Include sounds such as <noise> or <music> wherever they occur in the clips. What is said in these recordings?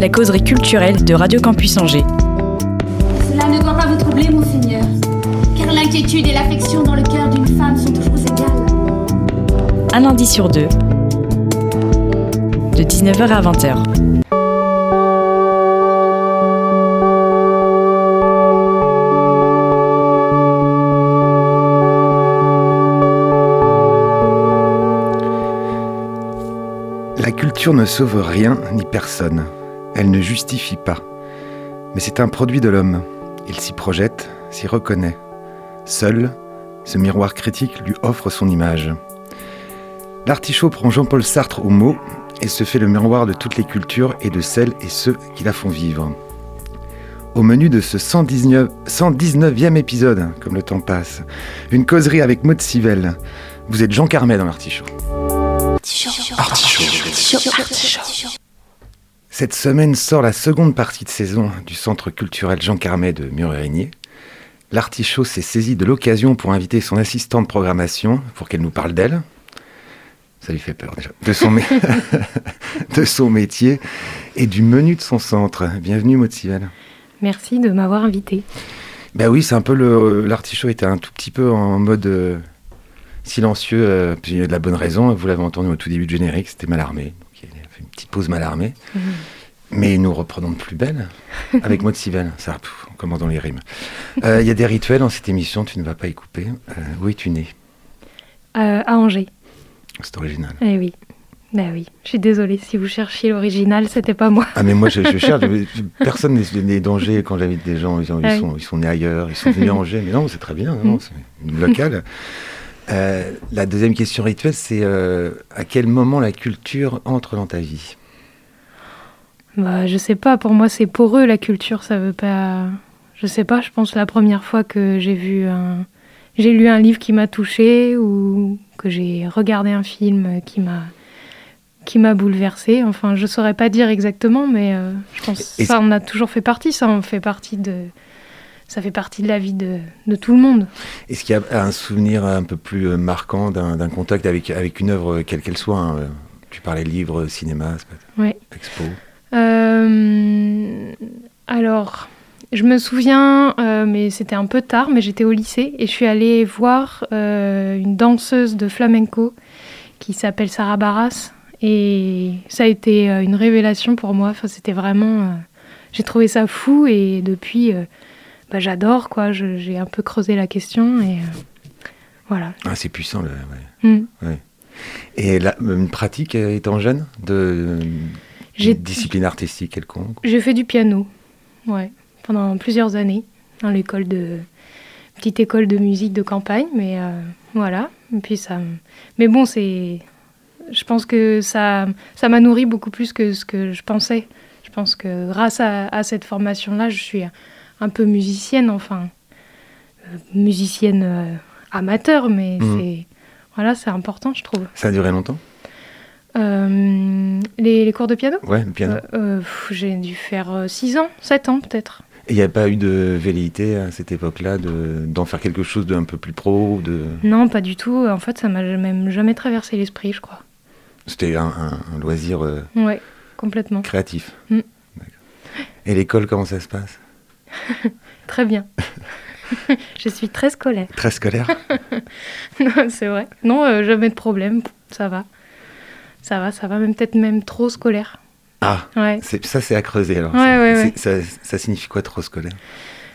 La causerie culturelle de Radio Campus Angers. Cela ne doit pas vous troubler, mon Seigneur, car l'inquiétude et l'affection dans le cœur d'une femme sont toujours égales. Un lundi sur deux. De 19h à 20h. La culture ne sauve rien ni personne. Elle ne justifie pas. Mais c'est un produit de l'homme. Il s'y projette, s'y reconnaît. Seul, ce miroir critique lui offre son image. L'artichaut prend Jean-Paul Sartre au mot et se fait le miroir de toutes les cultures et de celles et ceux qui la font vivre. Au menu de ce 119, 119e épisode, comme le temps passe, une causerie avec Maud Sivelle. Vous êtes Jean Carmet dans l'artichaut. Cette semaine sort la seconde partie de saison du Centre culturel Jean Carmet de Murérigné. L'artichaut s'est saisi de l'occasion pour inviter son assistante de programmation pour qu'elle nous parle d'elle. Ça lui fait peur déjà. De son, mé- <laughs> de son métier et du menu de son centre. Bienvenue Maud Sivelle. Merci de m'avoir invité. Ben oui, c'est un peu le. L'artichaut était un tout petit peu en mode euh, silencieux, euh, puis il y a de la bonne raison. Vous l'avez entendu au tout début du générique, c'était Malarmé. Donc il a fait une petite pause Malarmé. Mais nous reprenons de plus belle avec Maud Sivelle. Ça, on commence dans les rimes. Euh, Il y a des rituels dans cette émission, tu ne vas pas y couper. Euh, où es-tu né? Euh, à Angers. C'est original. Eh oui. Bah oui. Je suis désolée si vous cherchiez l'original, c'était pas moi. Ah mais moi je, je <laughs> cherche, personne n'est né d'Angers quand j'invite des gens, ils, sont, ils sont, ils sont nés ailleurs, ils sont venus à <laughs> Angers, mais non c'est très bien, non, Mm. c'est une locale. Euh, la deuxième question rituelle c'est euh, à quel moment la culture entre dans ta vie? Bah, je sais pas, pour moi c'est poreux la culture, ça veut pas. Je sais pas, je pense la première fois que j'ai vu un. J'ai lu un livre qui m'a touchée ou que j'ai regardé un film qui m'a qui m'a bouleversée. Enfin, je saurais pas dire exactement, mais euh, je pense que ça en a toujours fait partie. Ça en fait partie de. Ça fait partie de la vie de, de tout le monde. Est-ce qu'il y a un souvenir un peu plus euh, marquant d'un contact avec, avec une œuvre, euh, quelle qu'elle soit hein, euh, Tu parlais livre, cinéma, Ouais. expo. Euh, alors, je me souviens, euh, mais c'était un peu tard, mais j'étais au lycée et je suis allée voir euh, une danseuse de flamenco qui s'appelle Sarah Barras. Et ça a été une révélation pour moi. Enfin, c'était vraiment. j'ai trouvé ça fou et depuis, bah, j'adore quoi. J'ai un peu creusé la question et euh, voilà. Ah, c'est puissant. Le, ouais. Mm. Et là, une pratique étant jeune de discipline artistique quelconque J'ai fait du piano, ouais, pendant plusieurs années, dans l'école de petite école de musique de campagne, mais euh, voilà. Et puis ça, mais bon, c'est, je pense que ça, ça m'a nourri beaucoup plus que ce que je pensais. Je pense que grâce à, à cette formation-là, je suis un peu musicienne, enfin, euh, musicienne euh, amateur, mais Mhm. c'est, voilà, c'est important, je trouve. Ça a duré longtemps? Euh, les, les cours de piano? Ouais, le piano. J'ai dû faire 6 ans, 7 ans peut-être. Et il n'y a pas eu de velléité à cette époque-là de- d'en faire quelque chose d'un peu plus pro de... Non, pas du tout. En fait, ça m'a même jamais traversé l'esprit, je crois. C'était un, un- un loisir Ouais, complètement. créatif. Mm. Et l'école, comment ça se passe? <laughs> Très bien. <laughs> je suis très scolaire. Très scolaire <laughs> Non, c'est vrai. Non, euh, jamais de problème. Ça va. Ça va, ça va. Même peut-être même trop scolaire. Ah, Ouais. ça c'est à creuser alors. Ouais, ça, ouais. Ça, ça signifie quoi trop scolaire?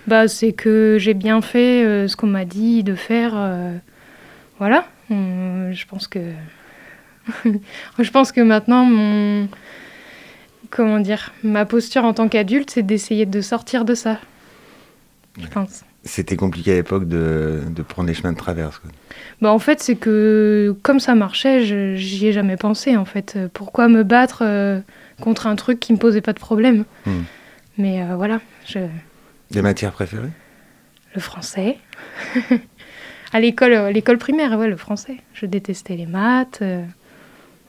Bah, c'est que j'ai bien fait euh, ce qu'on m'a dit de faire. euh, voilà. Hum, je pense que. je pense que maintenant, mon. Comment dire Ma posture en tant qu'adulte, c'est d'essayer de sortir de ça. Je pense. C'était compliqué à l'époque de, de prendre les chemins de traverse. quoi. Bah, en fait, c'est que comme ça marchait, j'y ai jamais pensé. En fait, Euh, pourquoi me battre euh, contre un truc qui me posait pas de problème? Hmm. Mais euh, voilà, je, Des matières préférées? Le français. <laughs> à l'école, l'école primaire, ouais, le français. Je détestais les maths. euh,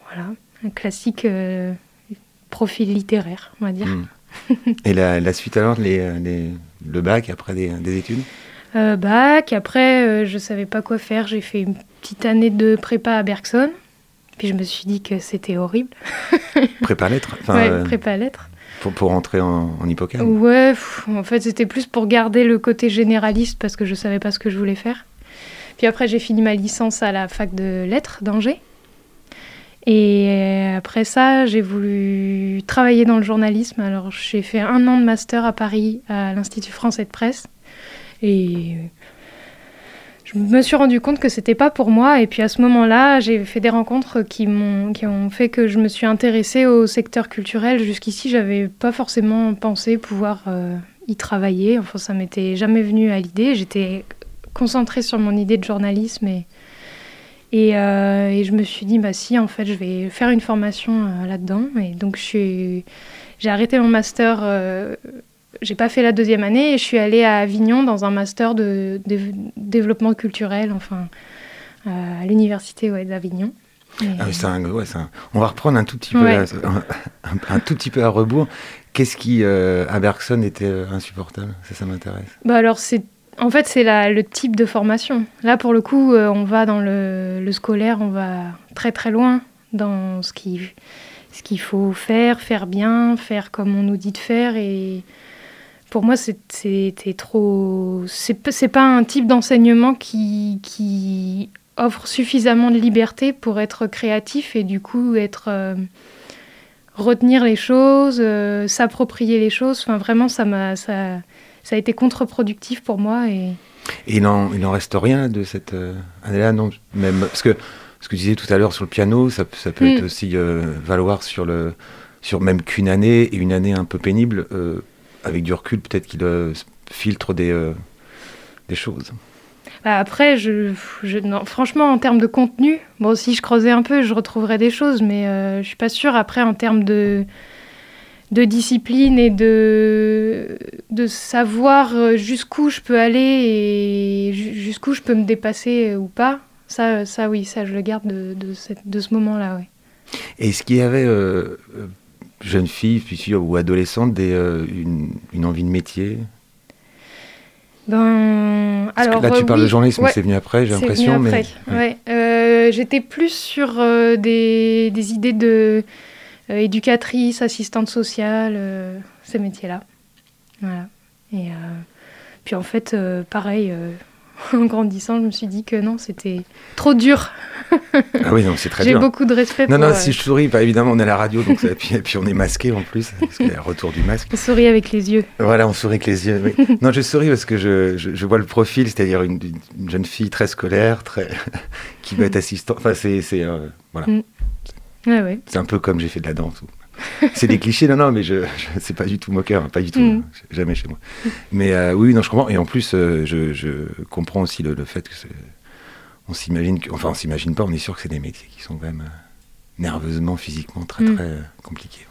voilà, un classique profil littéraire, on va dire. Mm. Et la, la suite alors, les, les- le bac après des, des études Euh, bac, après, euh, je savais pas quoi faire. J'ai fait une petite année de prépa à Bergson. Puis je me suis dit que c'était horrible. <laughs> Prépa lettres enfin, ouais, euh, prépa lettres. pour, pour entrer en, en hippocampe Ouais, pff, en fait, c'était plus pour garder le côté généraliste parce que je savais pas ce que je voulais faire. Puis après, j'ai fini ma licence à la fac de lettres d'Angers. Et euh, après ça, j'ai voulu travailler dans le journalisme. Alors, j'ai fait un an de master à Paris, à l'Institut français de presse. Et je me suis rendu compte que c'était pas pour moi. Et puis à ce moment-là, j'ai fait des rencontres qui m'ont qui ont fait que je me suis intéressée au secteur culturel. Jusqu'ici, j'avais pas forcément pensé pouvoir euh, y travailler. Enfin, ça m'était jamais venu à l'idée. J'étais concentrée sur mon idée de journalisme et et, euh, et je me suis dit bah si en fait je vais faire une formation euh, là-dedans. Et donc j'ai arrêté mon master. euh, j'ai pas fait la deuxième année et je suis allée à Avignon dans un master de, de développement culturel, enfin, euh, à l'université ouais, d'Avignon. Et, Ah oui, un- ouais, un- On va reprendre un tout petit peu, Ouais. à- un, un tout petit peu à rebours. Qu'est-ce qui, à Bergson, était insupportable? Ça, ça m'intéresse. Bah alors c'est en fait c'est le type de formation. Là pour le coup euh, on va dans le, scolaire, on va très très loin dans ce qui ce qu'il faut faire, faire bien, faire comme on nous dit de faire et pour moi c'était trop c'est pas un type d'enseignement qui qui offre suffisamment de liberté pour être créatif et du coup être euh, retenir les choses, euh, s'approprier les choses. Enfin vraiment ça m'a ça a été contre-productif pour moi et Et il en, il en reste rien de cette euh, année-là, non Même parce que ce que tu disais tout à l'heure sur le piano, ça, ça peut Mm. être aussi euh, valoir sur le, sur même qu'une année et une année un peu pénible. euh, avec du recul, peut-être qu'il filtre des, des choses. Bah, après, je, je- non, franchement, en termes de contenu, bon, si je creusais un peu, je retrouverais des choses, mais je suis pas sûre. Après, en termes de, de discipline et de, de savoir euh, jusqu'où je peux aller et ju- jusqu'où je peux me dépasser euh, ou pas, ça, ça oui, ça je le garde de, de, cette- de ce moment-là, ouais. Est-ce qu'il y avait, euh, euh, jeune fille, ou adolescente, des, euh, une, une envie de métier? Ben, Parce alors, que là, tu euh, parles oui, de journalisme, ouais. c'est venu après, j'ai l'impression. Mais ouais. Euh, J'étais plus sur euh, des, des idées de euh, éducatrice, assistante sociale, euh, ces métiers-là. Voilà. Et euh, puis en fait, euh, pareil, euh, <laughs> en grandissant, je me suis dit que non, c'était trop dur. <laughs> Ah oui, non, c'est très J'ai dur. beaucoup de respect Non, pour non, euh, si je souris, bah, évidemment, on est à la radio, donc ça- <laughs> puis, puis on est masqué en plus, parce qu'il y a le retour du masque. on sourit avec les yeux. Voilà, on sourit avec les yeux. oui. non, je souris parce que je, je, je vois le profil, c'est-à-dire une, une jeune fille très scolaire, très qui veut être assistante. Enfin, c'est c'est euh, voilà, Ouais, ouais. c'est un peu comme j'ai fait de la danse. C'est des clichés, non, non, mais je, je c'est pas du tout moqueur, hein, pas du tout, Mm. hein, jamais chez moi. Mais euh, oui, non, je comprends. Et en plus, euh, je, je comprends aussi le, le fait que on s'imagine, que, enfin, on s'imagine pas, on est sûr que c'est des métiers qui sont quand même euh, nerveusement, physiquement très Mm. très compliqués.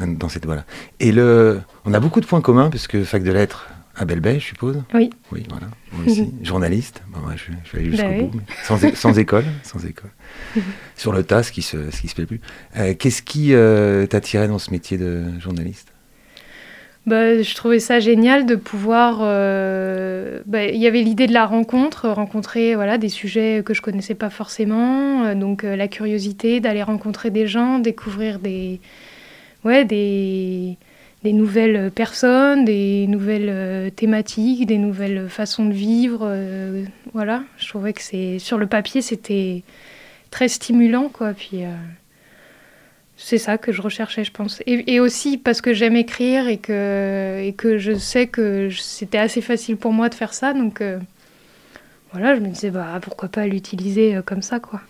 ouais. Dans cette voilà. Et le, on a beaucoup de points communs parce que fac de lettres à Belbèche, je suppose. Oui. Oui, voilà. Moi aussi. <laughs> Journaliste. Bon, ouais, je, je vais aller jusqu'au Bah oui. bout. mais Sans, é- sans <laughs> école. Sans école. <laughs> Sur le tas, ce qui se, ce qui se fait plus. Euh, Qu'est-ce qui euh, t'attirait dans ce métier de journaliste? Bah, je trouvais ça génial de pouvoir. euh, bah, Il y avait l'idée de la rencontre, rencontrer voilà, des sujets que je connaissais pas forcément. euh, donc la curiosité d'aller rencontrer des gens, découvrir des, ouais, des, des nouvelles personnes, des nouvelles euh, thématiques, des nouvelles façons de vivre. euh, voilà, je trouvais que c'est sur le papier c'était très stimulant quoi. Puis euh, c'est ça que je recherchais, je pense. Et, et aussi parce que j'aime écrire et que, et que je sais que c'était assez facile pour moi de faire ça. Donc euh, voilà, je me disais, bah, pourquoi pas l'utiliser euh, comme ça, quoi.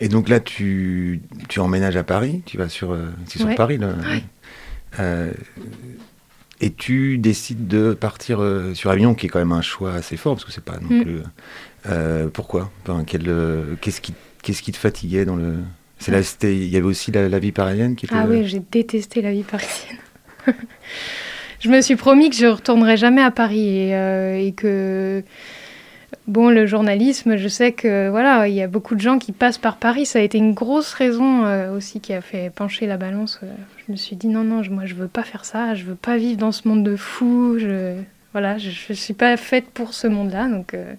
Et donc là, tu, tu emménages à Paris. Tu vas sur, euh, c'est sur Ouais. Paris, là. Euh, et tu décides de partir euh, sur Avignon, qui est quand même un choix assez fort, parce que c'est pas non Mm. plus. euh, pourquoi? Enfin, euh, Qu'est-ce qui, te fatiguait dans le. C'était- il y avait aussi la, la vie parisienne qui était. Ah euh, oui, j'ai détesté la vie parisienne. <laughs> je me suis promis que je retournerai jamais à Paris et, euh, et que bon, le journalisme, je sais que voilà, il y a beaucoup de gens qui passent par Paris. Ça a été une grosse raison euh, aussi qui a fait pencher la balance. Euh, Je me suis dit non, non, moi je veux pas faire ça. Je veux pas vivre dans ce monde de fous. Je voilà, je, suis pas faite pour ce monde-là. Donc euh,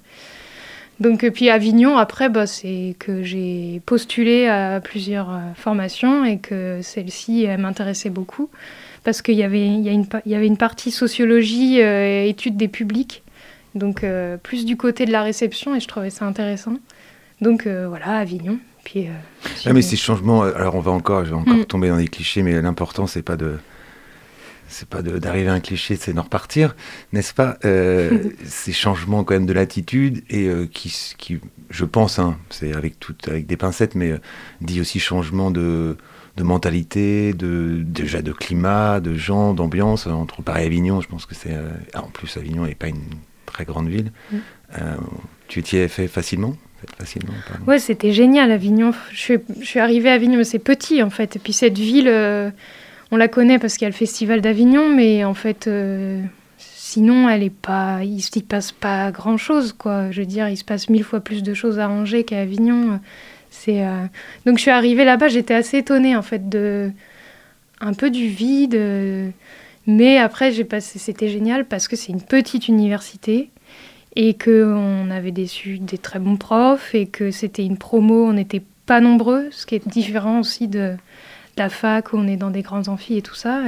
donc puis Avignon après, bah, c'est que j'ai postulé à plusieurs formations et que celle-ci elle m'intéressait beaucoup parce qu'il y avait il y, une y avait une partie sociologie euh, études des publics donc euh, plus du côté de la réception et je trouvais ça intéressant. Donc euh, voilà, Avignon. Puis, euh, Ah, mais ces changements, alors on va encore, je vais encore Mm. tomber dans des clichés, mais l'important c'est pas de, c'est pas d'arriver à un cliché, c'est d'en repartir, n'est-ce pas <laughs> Ces changements quand même de l'attitude et qui, qui, je pense, hein, c'est avec tout, avec des pincettes, mais dit aussi changement de, de mentalité, de déjà de climat, de gens, d'ambiance entre Paris et Avignon. Je pense que c'est, ah, en plus Avignon n'est pas une très grande ville. Mm. Euh, tu t'y es fait facilement, facilement. pardon. Ouais, c'était génial, Avignon. Je suis, je suis arrivée à Avignon, mais c'est petit en fait. Et puis cette ville, euh, on la connaît parce qu'il y a le festival d'Avignon, mais en fait, euh, sinon, elle est pas, il s'y passe pas grand chose, quoi. Je veux dire, il se passe mille fois plus de choses à Angers qu'à Avignon. C'est euh, donc je suis arrivée là-bas, j'étais assez étonnée en fait de un peu du vide, mais après j'ai passé, c'était génial parce que c'est une petite université et que on avait su- des très bons profs et que c'était une promo, on n'était pas nombreux, ce qui est différent aussi de, la fac où on est dans des grands amphis et tout ça.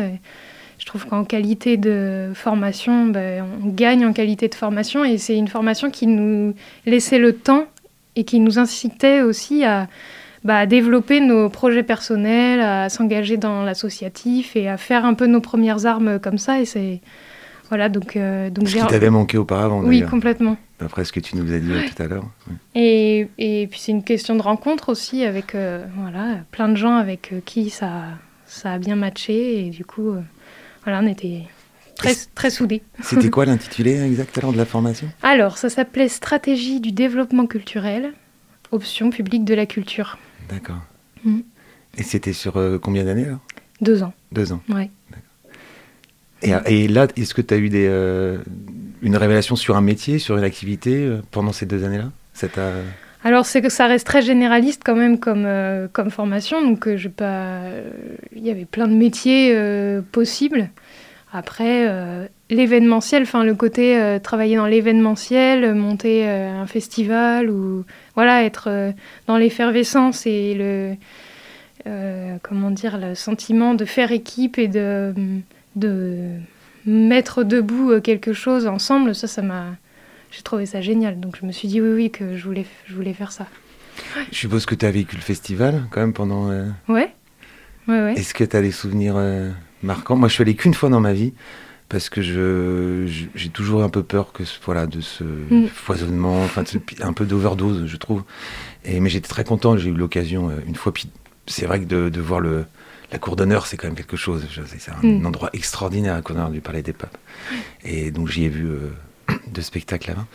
Je trouve qu'en qualité de formation, ben, on gagne en qualité de formation et c'est une formation qui nous laissait le temps et qui nous incitait aussi à, bah, à développer nos projets personnels, à s'engager dans l'associatif et à faire un peu nos premières armes comme ça. Et c'est voilà donc euh, donc Ce qui t'avait manqué auparavant, oui complètement. D'après ce que tu nous as dit tout à l'heure. Et, et puis c'est une question de rencontre aussi avec euh, voilà, plein de gens avec euh, qui ça, ça a bien matché. Et du coup, euh, voilà, on était très, très soudés. C'était quoi <laughs> l'intitulé exact alors de la formation? Alors, ça s'appelait Stratégie du développement culturel, option publique de la culture. D'accord. Mm. Et c'était sur euh, combien d'années alors? Deux ans, Deux ans. ouais. Et, et là, est-ce que tu as eu des, euh, une révélation sur un métier, sur une activité euh, pendant ces deux années-là? Alors, c'est que ça reste très généraliste quand même comme, euh, comme formation. Donc, euh, j'ai pas... euh, il y avait plein de métiers euh, possibles. Après, euh, l'événementiel, enfin, le côté euh, travailler dans l'événementiel, euh, monter euh, un festival ou voilà, être dans l'effervescence et le. comment dire, le sentiment de faire équipe et de, de mettre debout quelque chose ensemble, ça, ça m'a. J'ai trouvé ça génial. Donc, je me suis dit oui, oui, que je voulais, je voulais faire ça. Je suppose que tu as vécu le festival quand même pendant. Ouais. Ouais, ouais. Est-ce que tu as des souvenirs euh, marquants Moi, je suis allé qu'une fois dans ma vie parce que je j'ai toujours un peu peur que ce- voilà de ce Mm. foisonnement, enfin un peu d'overdose, je trouve. Et mais j'étais très content. J'ai eu l'occasion euh, une fois. Puis c'est vrai que de, de voir le la cour d'honneur, c'est quand même quelque chose. C'est un Mm. endroit extraordinaire à cour d'honneur du Palais des Papes. Et donc j'y ai vu euh, deux spectacles là-bas.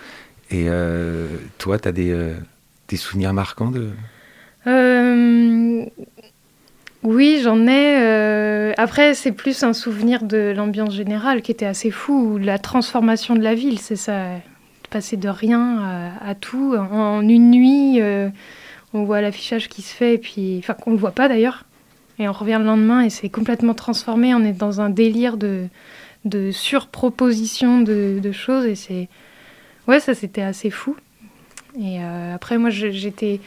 Et euh, toi, tu as des, euh, des souvenirs marquants de? Oui, j'en ai. euh, Après, c'est plus un souvenir de l'ambiance générale qui était assez fou, ou la transformation de la ville, c'est ça. de Passer de rien à, tout en, une nuit. euh, on voit l'affichage qui se fait, et puis, enfin, qu'on ne voit pas d'ailleurs. Et on revient le lendemain et c'est complètement transformé. On est dans un délire de, surproposition de, choses et c'est. Ouais, ça c'était assez fou. Et euh, après, moi j'étais.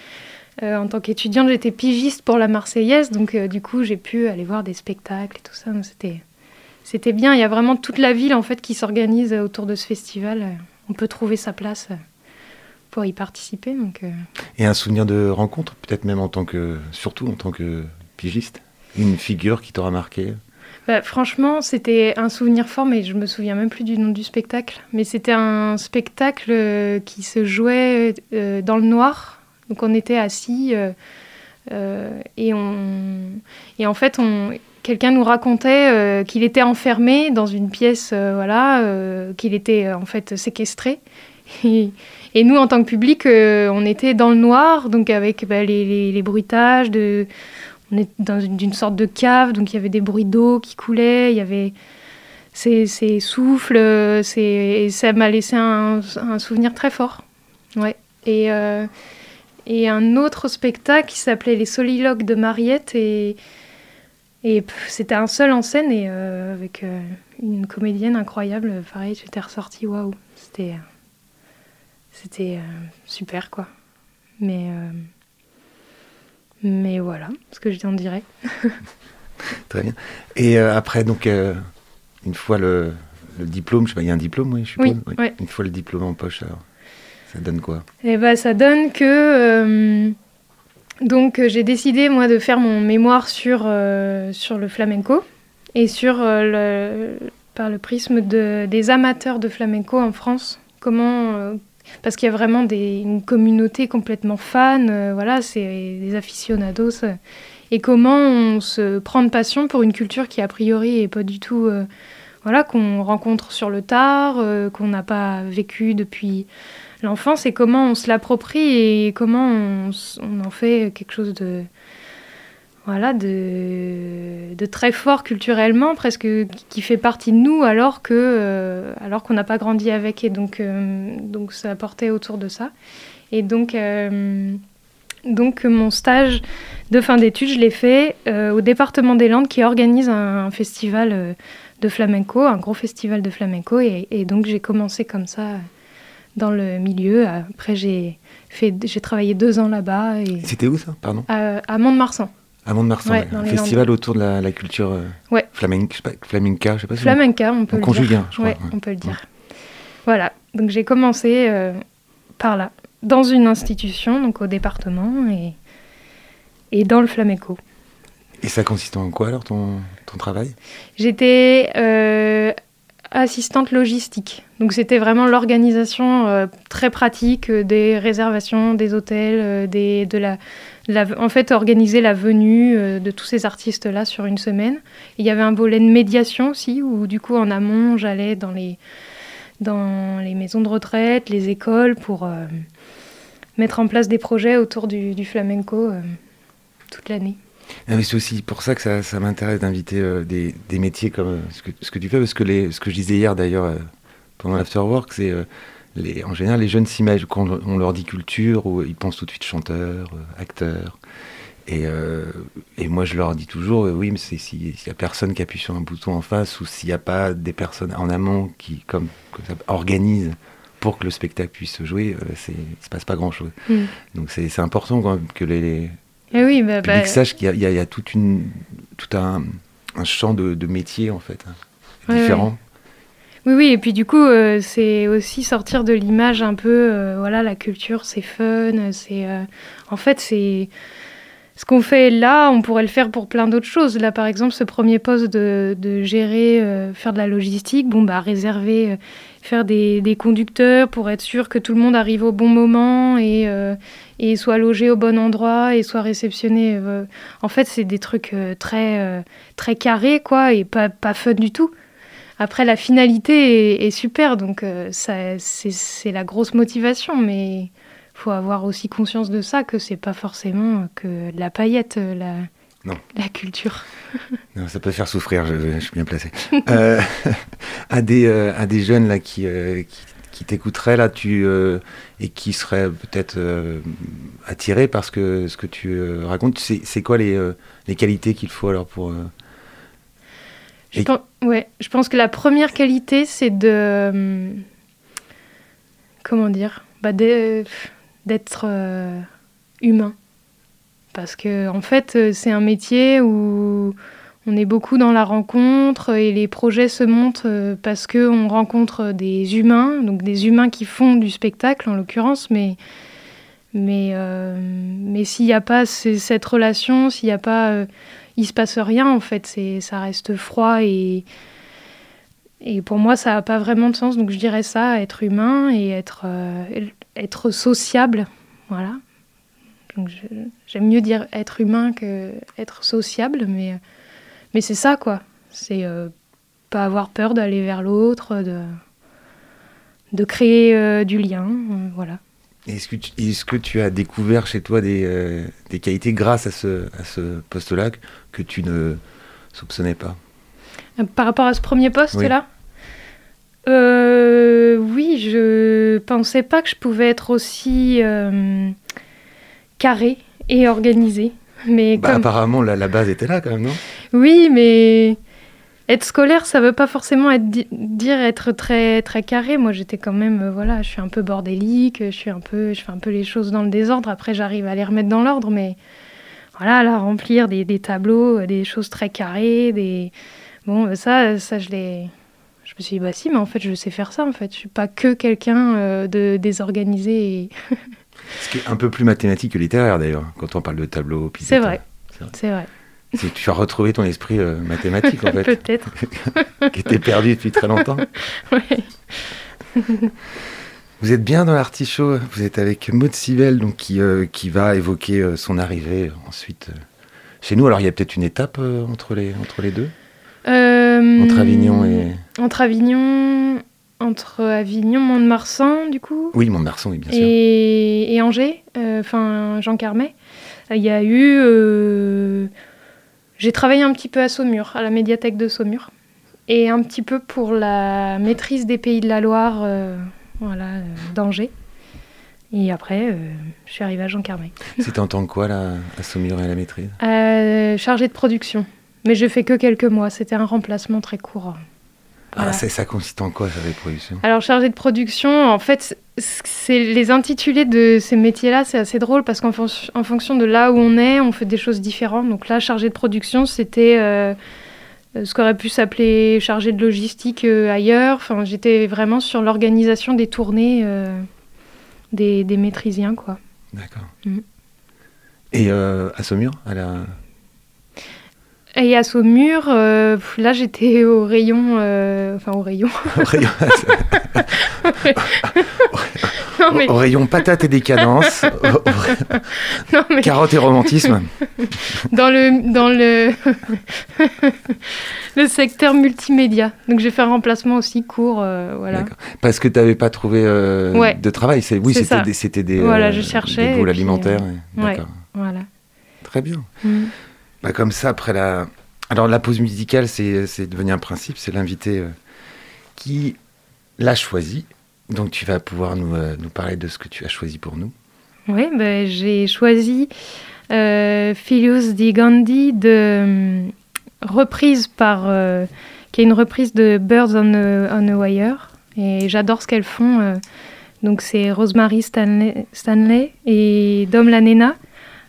Euh, en tant qu'étudiante, j'étais pigiste pour la Marseillaise, donc euh, du coup, j'ai pu aller voir des spectacles et tout ça. C'était, c'était bien. Il y a vraiment toute la ville en fait qui s'organise euh, autour de ce festival. On peut trouver sa place pour y participer. Donc, euh, Et un souvenir de rencontre, peut-être même en tant que, surtout en tant que pigiste? Une figure qui t'aura marqué? Bah, franchement, c'était un souvenir fort, mais je me souviens même plus du nom du spectacle. Mais c'était un spectacle qui se jouait dans le noir. Donc on était assis euh, euh, et on et en fait on quelqu'un nous racontait euh, qu'il était enfermé dans une pièce, voilà, qu'il était en fait séquestré. <laughs> Et, nous, en tant que public, on était dans le noir, donc avec bah, les, les- bruitages de, on est dans une, sorte de cave, donc il y avait des bruits d'eau qui coulaient, il y avait... ses, ses souffles, et ça m'a laissé un, un souvenir très fort. Ouais. Et, et un autre spectacle qui s'appelait Les Soliloques de Mariette et, c'était un seul en scène et euh, avec euh, une comédienne incroyable. Pareil, j'étais ressortie, waouh, c'était euh, c'était euh, super quoi. Mais mais voilà, ce que je t'en dirais. <laughs> Très bien. Et après, donc, une fois le, le diplôme, je sais pas, il y a un diplôme, oui, je suppose. Oui, ouais. Une fois le diplôme en poche, alors, ça donne quoi Et bah, ça donne que euh, donc euh, j'ai décidé moi de faire mon mémoire sur euh, sur le flamenco et sur par le prisme de, des amateurs de flamenco en France. Comment parce qu'il y a vraiment une communauté complètement fan, voilà, c'est des aficionados. et comment on se prend de passion pour une culture qui a priori est pas du tout, voilà, qu'on rencontre sur le tard, qu'on n'a pas vécu depuis l'enfance et comment on se l'approprie et comment on, en fait quelque chose de voilà de, très fort culturellement presque qui- fait partie de nous alors que euh, alors qu'on n'a pas grandi avec. Et donc euh, donc ça apportait autour de ça. Et donc euh, donc mon stage de fin d'études je l'ai fait euh, au département des Landes qui organise un, festival de flamenco un gros festival de flamenco. Et, donc j'ai commencé comme ça dans le milieu. Après, j'ai fait, j'ai travaillé deux ans là-bas et C'était où ça, pardon à, à Mont-de-Marsan. À Mont-de-Marsan, Ouais, un festival autour de la, la culture euh, Ouais. flamenque, je sais pas, flamenca, je sais pas si Flamenca, on peut on le conjugue, dire. hein, je crois, Ouais, ouais. on peut le dire. Voilà. Donc j'ai commencé euh, par là, dans une institution, donc au département et et dans le flamenco. Et ça consiste en quoi alors ton, ton travail? J'étais euh, assistante logistique. Donc c'était vraiment l'organisation euh, très pratique euh, des réservations, des hôtels, euh, de la, en fait organiser la venue de tous ces artistes-là sur une semaine. Il y avait un volet de médiation aussi, où du coup en amont j'allais dans les, dans les maisons de retraite, les écoles pour mettre en place des projets autour du, flamenco toute l'année. Ah, C'est aussi pour ça que ça, ça m'intéresse d'inviter euh, des, des métiers comme euh, ce, que, ce que tu fais, parce que les, ce que je disais hier d'ailleurs euh, pendant l'afterwork, c'est en général les jeunes s'imaginent, quand on, leur dit culture, ou ils pensent tout de suite chanteur, acteur. Et, et moi je leur dis toujours, oui, mais s'il n'y a personne qui appuie sur un bouton en face, ou s'il n'y a pas des personnes en amont qui comme, comme ça, organisent pour que le spectacle puisse se jouer, il ne se passe pas grand-chose. Mm. Donc c'est c'est important quand même que les- les, Et oui, bah, bah, sache qu'il y y a- il y a toute une, tout un, un champ de, de métiers en fait hein, différent. Oui, oui, et puis du coup, euh, c'est aussi sortir de l'image un peu, euh, voilà, la culture, c'est fun, c'est... euh, en fait, c'est... Ce qu'on fait là, on pourrait le faire pour plein d'autres choses. Là, par exemple, ce premier poste de, de gérer, faire de la logistique, bon, bah, réserver, faire des, des conducteurs pour être sûr que tout le monde arrive au bon moment et, et soit logé au bon endroit et soit réceptionné. euh. En fait, c'est des trucs euh, très, euh, très carrés, quoi, et pas, pas fun du tout. Après, la finalité est, est super, donc ça, c'est, c'est la grosse motivation, mais faut avoir aussi conscience de ça, que c'est pas forcément que de la paillette, la, Non. la culture. <laughs> Non, ça peut faire souffrir, je, je suis bien placé. Euh, <laughs> à, des, euh, à des jeunes là, qui, euh, qui, qui t'écouteraient là, tu, euh, et qui seraient peut-être euh, attirés par ce que, ce que tu euh, racontes, c'est, c'est quoi les, euh, les qualités qu'il faut alors pour... Je, Et- pense, ouais, je pense que la première qualité, c'est de. Comment dire bah, D'être humain. Parce que, en fait, c'est un métier où on est beaucoup dans la rencontre et les projets se montent euh, parce qu'on rencontre des humains, donc des humains qui font du spectacle en l'occurrence, mais. Mais, euh, mais s'il n'y a pas ce- cette relation, s'il n'y a pas euh, il se passe rien en fait, ça reste froid et et pour moi ça n'a pas vraiment de sens donc je dirais ça être humain et être euh, sociable, voilà. J'aime mieux dire être humain que être sociable mais mais c'est ça quoi, c'est euh, pas avoir peur d'aller vers l'autre, de de créer euh, du lien, euh, voilà. Est-ce que, tu, est-ce que tu as découvert chez toi des, des qualités grâce à ce, à ce poste-là que, que tu ne soupçonnais pas? Par rapport à ce premier poste-là Euh, Oui, je pensais pas que je pouvais être aussi euh, carré et organisé. Mais Bah, comme... apparemment, la, la base était là quand même, non? Oui, mais être scolaire, ça veut pas forcément être dire être très très carré. Moi, j'étais quand même, euh, voilà, je suis un peu bordélique, je suis un peu, je fais un peu les choses dans le désordre. Après, j'arrive à les remettre dans l'ordre, mais voilà, là, remplir des, des tableaux, euh, des choses très carrées, des bon, euh, ça, ça, je l'ai. Je me suis dit, bah si, mais en fait, je sais faire ça. En fait, je suis pas que quelqu'un de désorganisé. Et... <laughs> Ce qui est un peu plus mathématique que littéraire d'ailleurs, quand on parle de tableau. puis C'est de- vrai. C'est vrai. C'est vrai. C'est que tu as retrouvé ton esprit euh, mathématique en <laughs> fait, Peut-être. <laughs> qui était perdu depuis très longtemps. <laughs> Vous êtes bien dans l'artichaut, vous êtes avec Maud Sivelle donc, qui, euh, qui va évoquer euh, son arrivée euh, ensuite euh, chez nous. Alors il y a peut-être une étape euh, entre, les, entre les deux, Euh, entre Avignon et... Entre Avignon, entre Avignon, Mont-de-Marsan, du coup, Oui, Mont-de-Marsan, oui, bien sûr. et, et Angers, euh, enfin Jean Carmet. Euh, Il y a eu. euh, J'ai travaillé un petit peu à Saumur, à la médiathèque de Saumur, et un petit peu pour la maîtrise des Pays de la Loire, euh, voilà, euh, d'Angers. Et après, euh, je suis arrivée à Jean Carmet. <laughs> C'était en tant que quoi là, à Saumur et à la maîtrise? Chargée de production. Mais je fais que quelques mois. C'était un remplacement très court. Voilà. Ah, ça consiste en quoi, ça, les productions? Alors, chargé de production, en fait, c'est les intitulés de ces métiers-là, c'est assez drôle parce qu'en fon- en fonction de là où on est, on fait des choses différentes. Donc là, chargé de production, c'était euh, euh, ce qu'aurait pu s'appeler chargé de logistique euh, ailleurs. Enfin, j'étais vraiment sur l'organisation des tournées euh, des, des maîtrisiens, quoi. D'accord. Mhm. Et à Saumur à la... Et à Saumur, euh, là, j'étais au rayon, euh, enfin au rayon. <laughs> au, rayon... <laughs> non, mais, au rayon patate et décadence, <laughs> non, mais carotte et romantisme. dans le dans le le secteur multimédia. Donc j'ai fait un remplacement aussi court, euh, voilà. Parce que tu n'avais pas trouvé euh, Ouais. de travail. C'est, oui, c'était des, c'était des, Voilà, euh, je cherchais, des boules puis, alimentaires. et- ouais. D'accord. Voilà. Très bien. Mm. Bah, comme ça, après la... Alors la pause musicale, c'est, devenu un principe. C'est l'invité euh, qui l'a choisi. Donc tu vas pouvoir nous, euh, nous parler de ce que tu as choisi pour nous. Oui, ben, j'ai choisi euh, Filius di Gandhi de hum, reprise par euh, qui est une reprise de Birds on a, on a Wire et j'adore ce qu'elles font. euh. donc c'est Rosemary Stanley, Stanley et Dom Lanena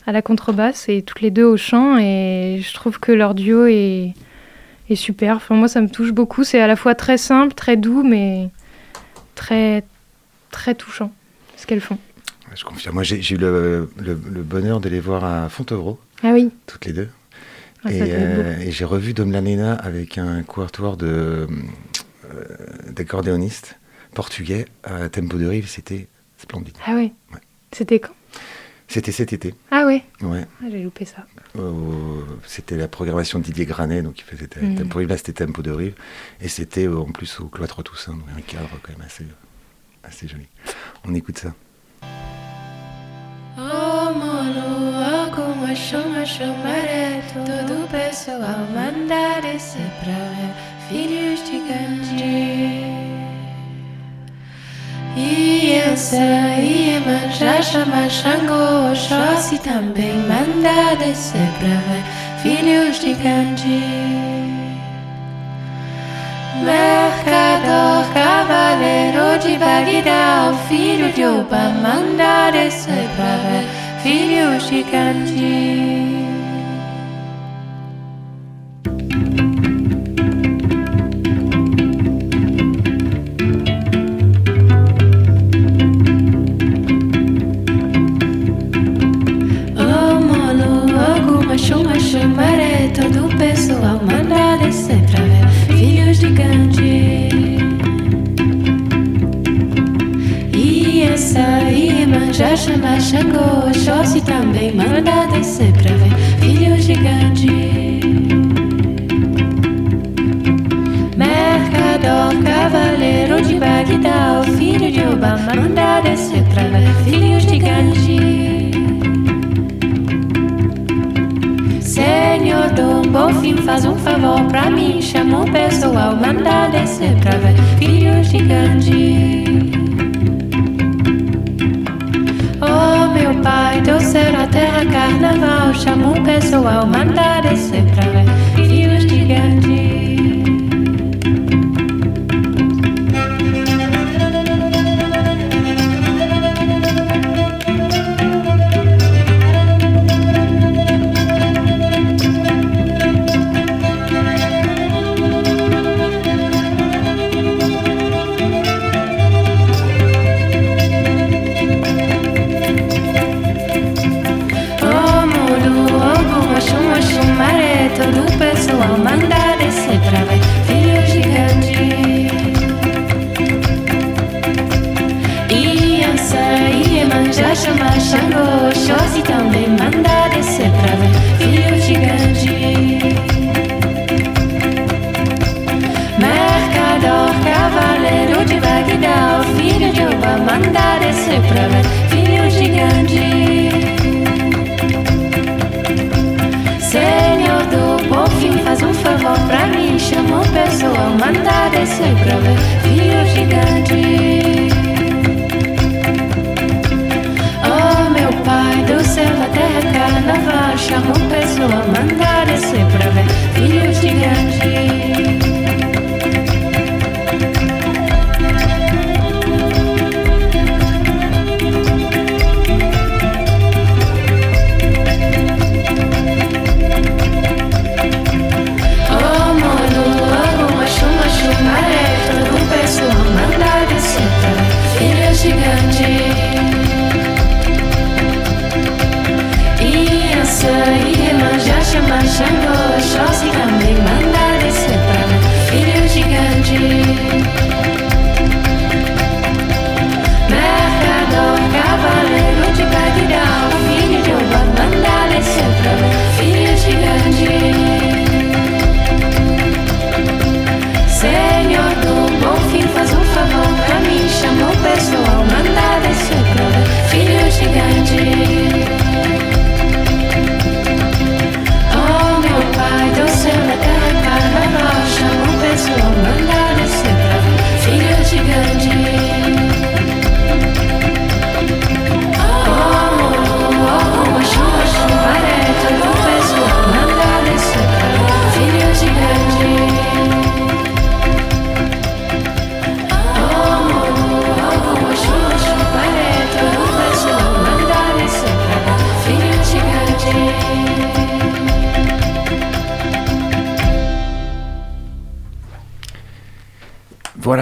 à la contrebasse et toutes les deux au chant et je trouve que leur duo est, est super. Enfin moi ça me touche beaucoup. C'est à la fois très simple, très doux, mais très très touchant ce qu'elles font. Je confirme. Moi, j'ai, eu le, le- le bonheur de les voir à Fontevraud, Ah oui, toutes les deux. Ah, et, euh, et j'ai revu Dom Lanena avec un quatuor de, euh, d'accordéonistes portugais à Tempo de Rive. C'était splendide. Ah. Ouais. C'était quand? C'était cet été. Ah ouais. Ouais. Ah, J'ai loupé ça. Euh, c'était la programmation de Didier Granet, donc il faisait Mhm. Tempo Rive, là c'était Tempo de Rive, et c'était euh, en plus au cloître Toussaint, donc un cadre quand même assez, assez joli. On écoute ça. Oh Molu, como chama chamaré Todo pessoal mandar esse pra ver Filhos de Gandhi Essa Iemanjá chama Xangô Oxóssi também manda descer pra ver Filhos de Gandhi Mercador, cavaleiro de Bagdá, o filho de Oba, manda descer pra ver, filhos de Gandhi. Chumaré, todo o pessoal manda descer pra ver, filhos de Gandhi. E essa Iemanjá chama Xangô, também manda descer pra ver, filhos de Gandhi. Mercador, cavaleiro de Bagdá, o filho de Obama, manda descer pra ver, filhos de Gandhi. Senhor do bom fim, faz um favor pra mim, chamam o pessoal, manda descer pra ver. Filho gigante. Oh meu pai, do céu a terra, carnaval, chamam o pessoal, manda descer pra ver Iemanjá, chama, Xangô, Oxóssi também manda descer pra ver filho gigante. Mercador, cavaleiro de Bagdá, filho de Oba manda descer pra ver filho gigante. Senhor do bom fim, faz um favor pra mim. Chama o pessoal, manda descer pra ver filho gigante. Carnaval. Chama o pessoal, manda descer pra ver filho gigante. Oh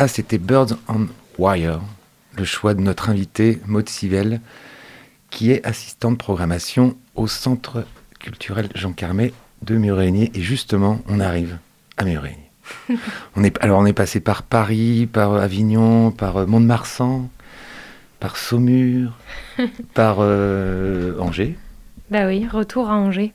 Voilà, c'était Birds on Wire, le choix de notre invité Maud Sivelle, qui est assistante de programmation au Centre culturel Jean Carmet de Murégnier. Et justement, on arrive à Murégnier. <laughs> on est, alors, on est passé par Paris, par Avignon, par euh, Mont-de-Marsan, par Saumur, <laughs> par euh, Angers. Bah oui, retour à Angers.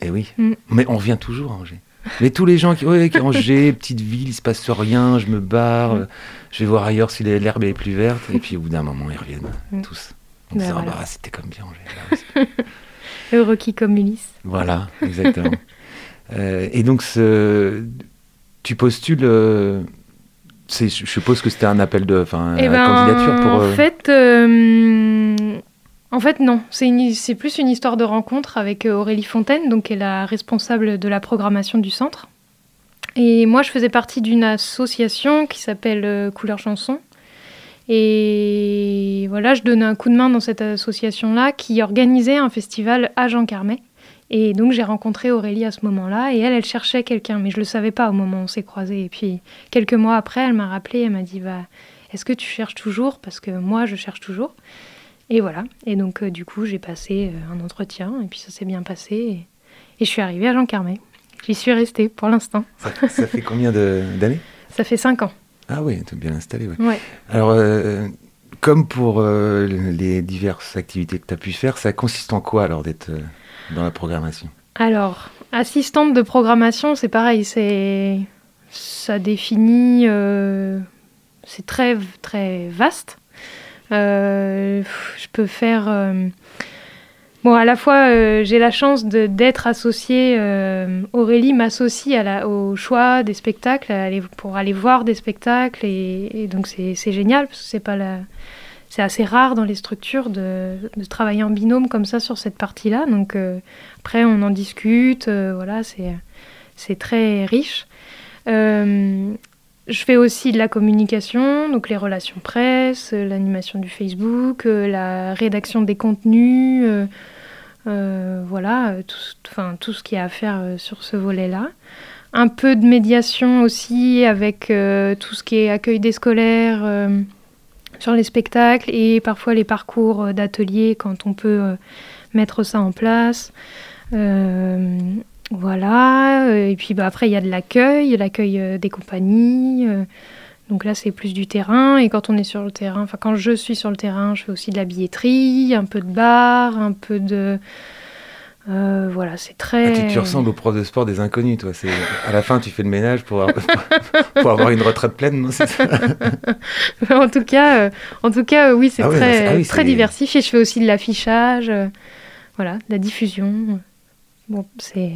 Et oui, Mm. mais on revient toujours à Angers. Mais tous les gens qui, ouais, qui Angers, petite ville, il se passe rien, je me barre, Mm. euh, je vais voir ailleurs si l'herbe est plus verte, et puis au bout d'un moment, ils reviennent Mm. tous. En Ben disant, voilà. bah, c'était comme bien Angers. <laughs> Heureux qui comme Ulysse. voilà, exactement. <laughs> Euh, et donc, ce, tu postules, euh, je suppose que c'était un appel de, enfin, Eh une ben, candidature pour. En euh, fait, euh, en fait, non. C'est plus une histoire de rencontre avec euh, Aurélie Fontaine, donc qui est la responsable de la programmation du centre. Et moi, je faisais partie d'une association qui s'appelle euh, Couleur Chanson. Et voilà, je donnais un coup de main dans cette association-là qui organisait un festival à Jean Carmet. Et donc j'ai rencontré Aurélie à ce moment-là et elle, elle cherchait quelqu'un, mais je le savais pas au moment où on s'est croisés. Et puis quelques mois après, elle m'a rappelé, elle m'a dit bah, est-ce que tu cherches toujours? Parce que moi, je cherche toujours. Et voilà. Et donc euh, du coup, j'ai passé euh, un entretien et puis ça s'est bien passé. Et, et je suis arrivée à Jean Carmet. J'y suis restée pour l'instant. ça, ça fait combien d'années? Ça fait cinq ans. Ah oui, tu es bien installé, ouais. Ouais. Alors, euh, comme pour les diverses activités que tu as pu faire, ça consiste en quoi alors d'être dans la programmation? Alors, assistante de programmation, c'est pareil, c'est ça définit, c'est très très vaste. Euh, je peux faire euh, Bon, à la fois, euh, j'ai la chance d'être associée. Aurélie m'associe au choix des spectacles pour aller voir des spectacles. Et, donc, c'est génial parce que c'est pas. C'est assez rare dans les structures de, de travailler en binôme comme ça sur cette partie-là. Donc, après, on en discute. voilà, c'est très riche. Je fais aussi de la communication, donc les relations presse, euh, l'animation du Facebook, euh, la rédaction des contenus, euh, voilà, tout, enfin, tout ce qu'il y a à faire sur ce volet-là. Un peu de médiation aussi avec tout ce qui est accueil des scolaires sur les spectacles et parfois les parcours d'ateliers quand on peut mettre ça en place. Voilà, euh, et puis bah, après il y a de l'accueil, l'accueil euh, des compagnies. euh, donc là c'est plus du terrain, et quand on est sur le terrain, enfin quand je suis sur le terrain, je fais aussi de la billetterie, un peu de bar, un peu de... euh, voilà, c'est très... Ah, tu, tu ressembles au prof de sport des inconnus, toi. C'est à la fin, tu fais le ménage pour avoir, <laughs> pour avoir une retraite pleine, non ça? <laughs> En tout cas, euh, en tout cas, euh, oui, c'est Ah très, ah oui, très diversifié. Je fais aussi de l'affichage, voilà, de la diffusion. Bon, c'est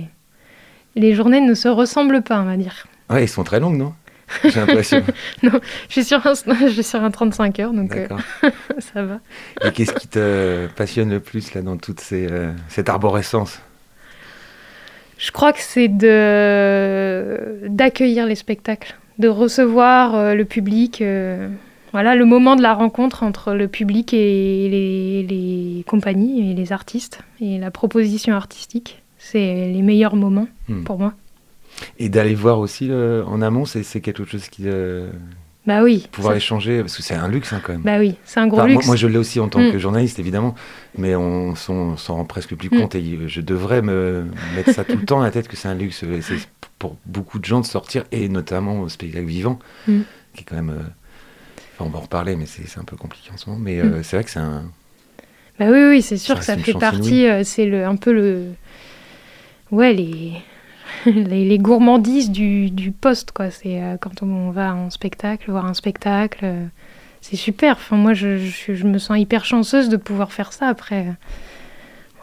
les journées ne se ressemblent pas, on va dire. Ouais, ils sont très longues, non? J'ai l'impression. <laughs> Je suis sur un, je suis sur un 35 heures, donc euh, <laughs> ça va. Et qu'est-ce qui te passionne le plus là dans toute ces, euh, cette arborescence? Je crois que c'est de d'accueillir les spectacles, de recevoir euh, le public. voilà, le moment de la rencontre entre le public et les, les compagnies et les artistes et la proposition artistique, c'est les meilleurs moments Hmm. pour moi. Et d'aller voir aussi euh, en amont, c'est quelque chose qui. euh, Bah oui, pouvoir échanger, parce que c'est un luxe hein, quand même. bah oui, c'est un gros Enfin, moi, luxe. moi, je l'ai aussi en tant Mm. que journaliste, évidemment, mais on s'en rend presque plus Mm. compte et je devrais me mettre ça tout le temps à la tête que c'est un luxe. C'est pour beaucoup de gens de sortir, et notamment au spectacle vivant, Mm. qui est quand même. euh, Enfin, on va en reparler, mais c'est un peu compliqué en ce moment. Mais euh, c'est vrai que c'est un. Bah oui, oui, c'est sûr que ça fait partie, euh, c'est un peu le. Ouais, les, <laughs> les, les gourmandises du, du poste, quoi. C'est euh, quand on va en spectacle, voir un spectacle. euh, c'est super. Enfin, moi, je, je, je me sens hyper chanceuse de pouvoir faire ça après.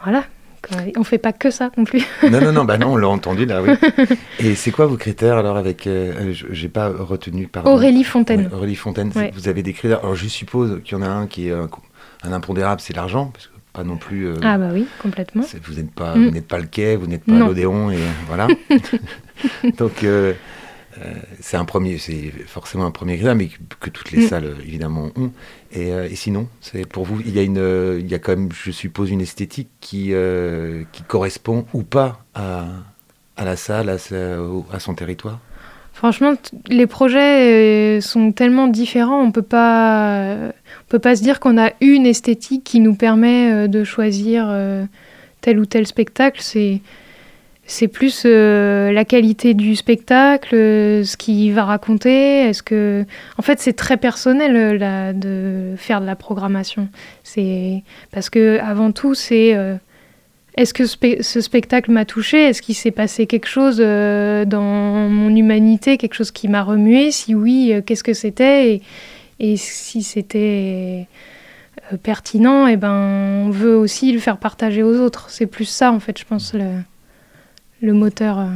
Voilà. quoi. On fait pas que ça non plus. Non, non, non, bah non, on l'a <laughs> entendu là, oui. Et c'est quoi vos critères alors avec. euh, J'ai pas retenu, pardon. Aurélie Fontaine. Aurélie Fontaine, Ouais. vous avez des critères. Alors je suppose qu'il y en a un qui est un, un impondérable, c'est l'argent, parce que pas non plus. euh, Ah bah oui, complètement. Vous n'êtes pas, Mm. vous n'êtes pas le quai, vous n'êtes pas l'Odéon, et voilà. <laughs> <laughs> Donc euh, euh, c'est un premier, c'est forcément un premier critère, mais que, que toutes les Mm. salles évidemment ont. Et, et sinon, c'est pour vous, il y a une, il y a quand même, je suppose, une esthétique qui qui correspond ou pas à, à la salle, à son territoire? Franchement, les projets euh, sont tellement différents, on peut pas, on peut pas se dire qu'on a une esthétique qui nous permet euh, de choisir euh, tel ou tel spectacle. C'est c'est plus la qualité du spectacle, ce qu'il va raconter. Est-ce que, en fait, c'est très personnel de faire de la programmation. C'est parce que avant tout, c'est est-ce que ce spectacle m'a touché Est-ce qu'il s'est passé quelque chose euh, dans mon humanité, quelque chose qui m'a remué Si oui, euh, qu'est-ce que c'était? Et, si c'était euh, pertinent, et ben, on veut aussi le faire partager aux autres. C'est plus ça, en fait, je pense, le, moteur.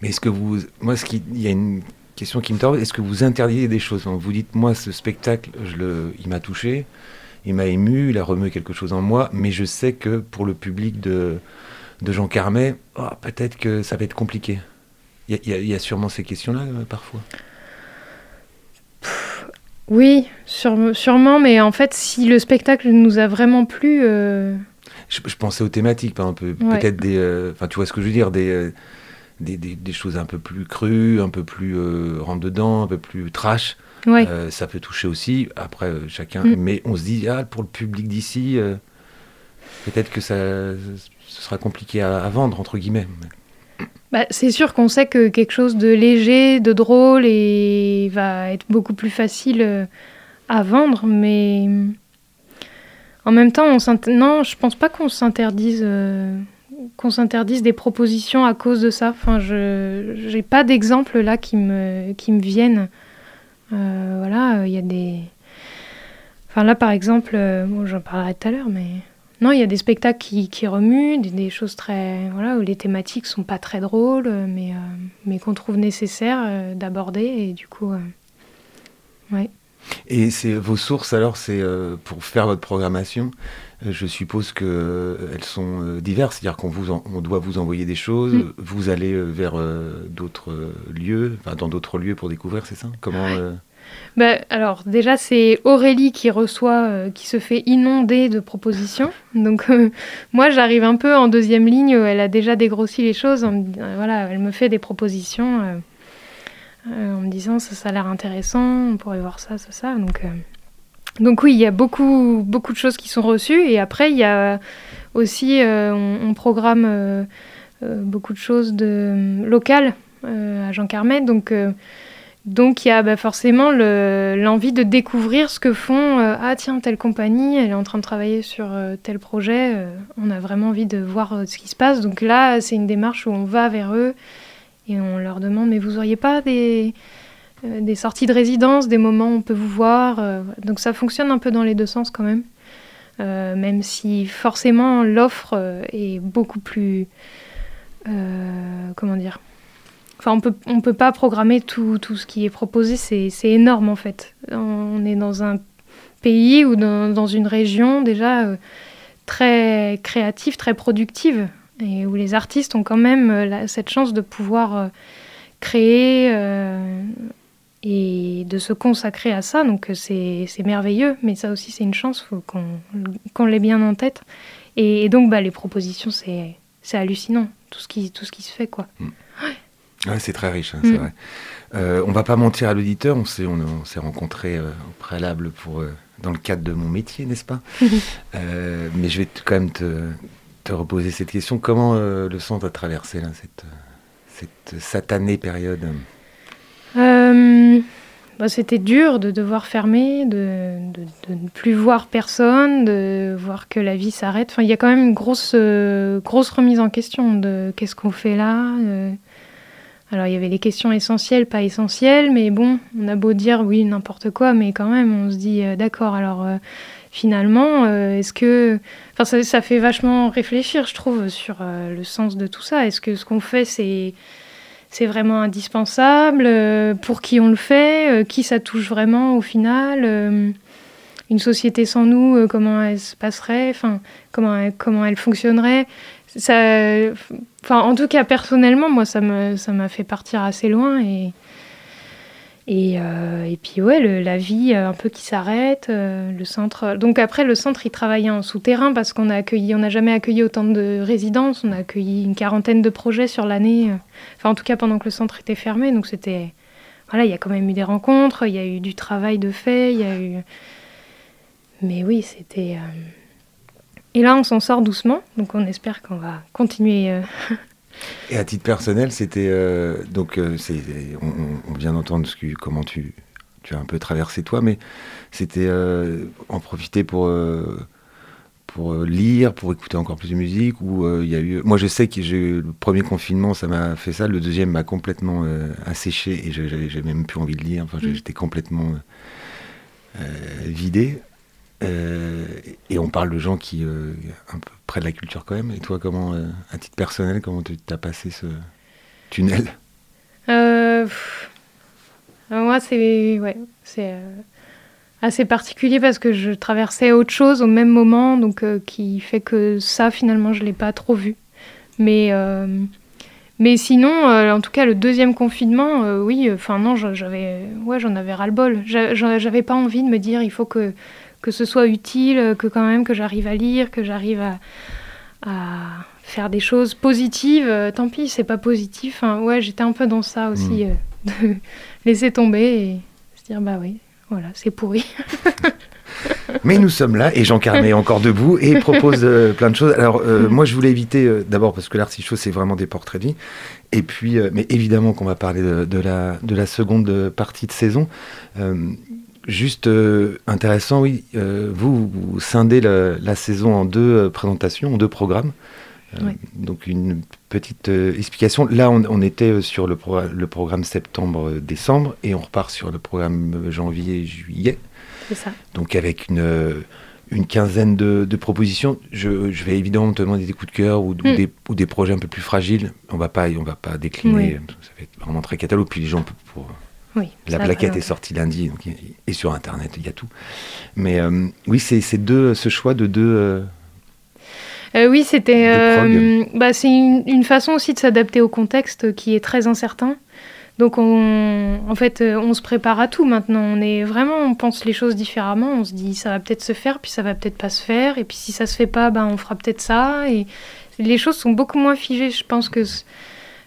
Mais est-ce que vous. Moi, il y a une question qui me taraude. Est-ce que vous interdiez des choses? Vous dites, moi, ce spectacle, il m'a touché, il m'a ému, il a remué quelque chose en moi, mais je sais que pour le public de, de Jean Carmet, oh, peut-être que ça va être compliqué. Il y a, y y sûrement ces questions-là, euh, parfois. Oui, sûre- sûrement, mais en fait, si le spectacle nous a vraiment plu, euh, Je, je pensais aux thématiques, par exemple, Ouais. peut-être des. euh, Enfin, tu vois ce que je veux dire des, des, des- des choses un peu plus crues, un peu plus euh, rentre-dedans, un peu plus trash. Ouais. Euh, ça peut toucher aussi, après euh, chacun. Mm. Mais on se dit, ah, pour le public d'ici, euh, peut-être que ça, ce sera compliqué à, à vendre, entre guillemets. Bah, c'est sûr qu'on sait que quelque chose de léger, de drôle, et va être beaucoup plus facile à vendre, mais en même temps, on non, je pense pas qu'on s'interdise, qu'on s'interdise des propositions à cause de ça. Enfin, je j'ai pas d'exemple là qui me qui me viennent. Euh, voilà, il y a des. Enfin là, par exemple, euh, bon, j'en parlerai tout à l'heure, mais non, il y a des spectacles qui, qui remuent, des, choses très. Voilà, où les thématiques sont pas très drôles, euh, mais, euh, mais qu'on trouve nécessaire euh, d'aborder. Et du coup, euh, ouais. Et c'est vos sources alors, c'est euh, pour faire votre programmation. Euh, Je suppose que euh, sont euh, diverses, c'est-à-dire qu'on vous, en- on doit vous envoyer des choses. Mm. Vous allez vers d'autres lieux, enfin dans d'autres lieux pour découvrir, c'est ça? Comment euh, Bah, alors déjà c'est Aurélie qui reçoit, euh, qui se fait inonder de propositions. Donc euh, moi j'arrive un peu en deuxième ligne, où elle a déjà dégrossi les choses. en euh, voilà, elle me fait des propositions en me disant ça, ça a l'air intéressant, on pourrait voir ça, ça, ça. Donc, donc oui, il y a beaucoup, beaucoup de choses qui sont reçues. Et après il y a aussi, euh, on, programme euh, euh, beaucoup de choses locales à Jean Carmet. Donc donc il y a bah, forcément le- l'envie de découvrir ce que font ah tiens telle compagnie elle est en train de travailler sur tel projet on a vraiment envie de voir ce qui se passe donc là c'est une démarche où on va vers eux et on leur demande mais vous auriez pas des des sorties de résidence des moments où on peut vous voir euh, donc ça fonctionne un peu dans les deux sens quand même Euh, même si forcément l'offre euh, est beaucoup plus euh, comment dire Enfin, on peut, on peut pas programmer tout, tout ce qui est proposé, c'est énorme en fait. On est dans un pays ou dans, dans une région déjà euh, très créative, très productive, et où les artistes ont quand même euh, cette chance de pouvoir euh, créer euh, et de se consacrer à ça. Donc euh, c'est c'est merveilleux, mais ça aussi c'est une chance, faut qu'on l'ait bien en tête. Et, et donc bah, les propositions, c'est c'est hallucinant, tout ce, qui, tout ce qui se fait quoi. Ouais, c'est très riche, hein, c'est Mm. vrai. Euh, on va pas mentir à l'auditeur, on s'est on, on s'est rencontrés euh, au préalable pour euh, dans le cadre de mon métier, n'est-ce pas? <laughs> Mais je vais quand même te, te reposer cette question. Comment le centre a traversé là, cette, cette satanée période Euh, bah, C'était dur de devoir fermer, de, de- ne plus voir personne, de voir que la vie s'arrête. Enfin, il y a quand même une grosse, euh, grosse remise en question de qu'est-ce qu'on fait là. euh. Alors, il y avait les questions essentielles, pas essentielles, mais bon, on a beau dire oui, n'importe quoi, mais quand même, on se dit d'accord, alors finalement, est-ce que. Enfin, ça, fait vachement réfléchir, je trouve, sur le sens de tout ça. Est-ce que ce qu'on fait, c'est c'est vraiment indispensable euh, Pour qui on le fait euh, Qui ça touche vraiment au final euh, Une société sans nous, comment elle se passerait Enfin, comment elle, fonctionnerait. Ça, en tout cas, personnellement, moi, ça me, ça m'a fait partir assez loin et et, euh, et puis ouais, la vie euh, un peu qui s'arrête, euh, le centre. Donc après, le centre, il travaillait en souterrain parce qu'on a accueilli, on n'a jamais accueilli autant de résidences. On a accueilli une quarantaine de projets sur l'année. Enfin, en tout cas, pendant que le centre était fermé. Donc c'était, voilà, il y a quand même eu des rencontres, il y a eu du travail de fait, il y a eu. Mais oui, c'était. Et là, on s'en sort doucement. Donc on espère qu'on va continuer. <laughs> Et à titre personnel, c'était euh, donc euh, c'est on, vient d'entendre ce que, comment tu tu as un peu traversé toi, mais c'était euh, en profiter pour pour lire, pour écouter encore plus de musique. Ou il y a eu, moi je sais que j'ai le premier confinement, ça m'a fait ça. Le deuxième m'a complètement asséché et j'avais j'ai même plus envie de lire. Enfin, Mm. j'étais complètement vidé. Euh, et on parle de gens qui euh, un peu près de la culture quand même. Et toi, comment, euh, à titre personnel, comment tu as passé ce tunnel? Euh. Alors moi, c'est ouais, c'est euh, assez particulier parce que je traversais autre chose au même moment, donc euh, qui fait que ça, finalement, je l'ai pas trop vu. Mais euh, mais sinon, euh, en tout cas, le deuxième confinement, euh, oui, enfin non, j'avais, ouais, j'en avais ras le bol. J'a- j'a- J'avais pas envie de me dire, il faut que que ce soit utile, que quand même que j'arrive à lire, que j'arrive à, à faire des choses positives. Euh, tant pis, c'est pas positif. Enfin, ouais, j'étais un peu dans ça aussi, Mm. euh, <laughs> de laisser tomber et se dire bah oui, voilà, c'est pourri. <laughs> Mais nous sommes là et Jean Carmet est encore debout et propose euh, plein de choses. Alors euh, moi je voulais éviter euh, d'abord parce que l'artichaut c'est vraiment des portraits de vie et puis mais évidemment qu'on va parler de, de la de la seconde partie de saison. Juste euh, intéressant oui, euh, vous, vous scindez la, la saison en deux euh, présentations, en deux programmes. Ouais. Donc une petite explication. Là on, on était sur le, pro- le programme septembre-décembre et on repart sur le programme janvier-juillet. c'est ça. Donc avec une, une quinzaine de, de propositions. Je, je vais évidemment te demander des coups de cœur ou, ou Mm. des, ou des projets un peu plus fragiles. On va pas, on va pas décliner. Oui. Ça va être vraiment très catalogue. Puis les gens, peuvent- pour, Oui. la plaquette est sortie lundi donc, et sur Internet, il y a tout. Mais euh, oui, c'est deux, ce choix de deux. euh, Euh, oui, c'était. Bah, c'est une, une façon aussi de s'adapter au contexte qui est très incertain. Donc, on, en fait, on se prépare à tout maintenant. On est vraiment, on pense les choses différemment. On se dit, ça va peut-être se faire, puis ça va peut-être pas se faire. Et puis, si ça se fait pas, ben, on fera peut-être ça. Et les choses sont beaucoup moins figées. Je pense que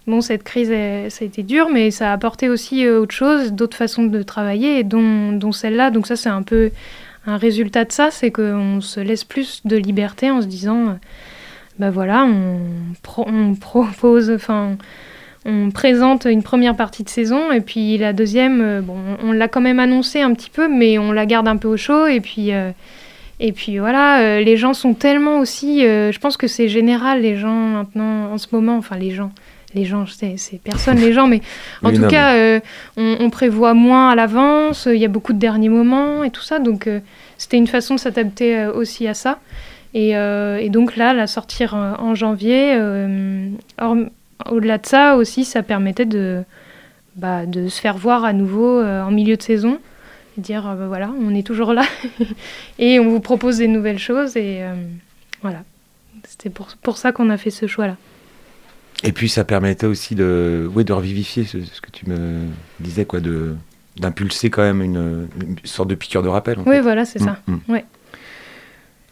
bon, cette crise, ça a été dur, mais ça a apporté aussi euh, autre chose, d'autres façons de travailler, dont, celle-là. Donc, ça, c'est un peu un résultat de ça, c'est qu'on se laisse plus de liberté en se disant. ben voilà, on, pro- on propose, enfin, on présente une première partie de saison et puis la deuxième, euh, bon, on l'a quand même annoncé un petit peu, mais on la garde un peu au chaud et puis. et puis voilà, les gens sont tellement aussi. je pense que c'est général, les gens maintenant, en ce moment, enfin les gens, les gens, c'est c'est personne, les gens, mais <laughs> en Oui, tout non, cas, euh, on, on prévoit moins à l'avance, il y a beaucoup de derniers moments et tout ça, donc euh, c'était une façon de s'adapter euh, aussi à ça. Et, et donc là, la sortir en janvier, au-delà de ça aussi, ça permettait de, bah, de se faire voir à nouveau en milieu de saison. Et dire, bah, voilà, on est toujours là <laughs> et on vous propose des nouvelles choses. Et voilà, c'était pour, pour ça qu'on a fait ce choix-là. Et puis ça permettait aussi de, ouais, de revivifier ce, ce que tu me disais, quoi, de d'impulser quand même une, une sorte de piqûre de rappel. en Oui, fait. voilà, c'est ça. Mm, mm. Ouais.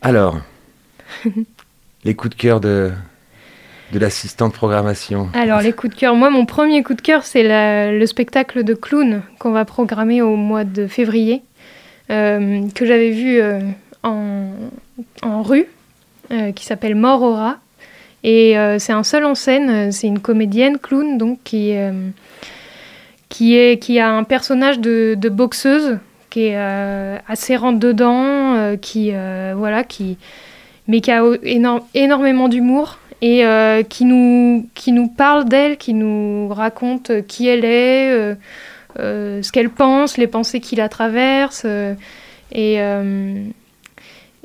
Alors, <laughs> les coups de cœur de, de l'assistante programmation. Alors, les coups de cœur. Moi, mon premier coup de cœur, c'est le spectacle de clown qu'on va programmer au mois de février, euh, que j'avais vu euh, en, en rue, euh, qui s'appelle Mort au rat. Et euh, c'est un seul en scène, euh, c'est une comédienne clown, donc, qui, euh, qui, est, qui a un personnage de, boxeuse, qui est assez rentre-dedans, qui, voilà, qui, mais qui a énormément d'humour et qui, nous, qui nous parle d'elle, qui nous raconte qui elle est, ce qu'elle pense, les pensées qui la traversent. et,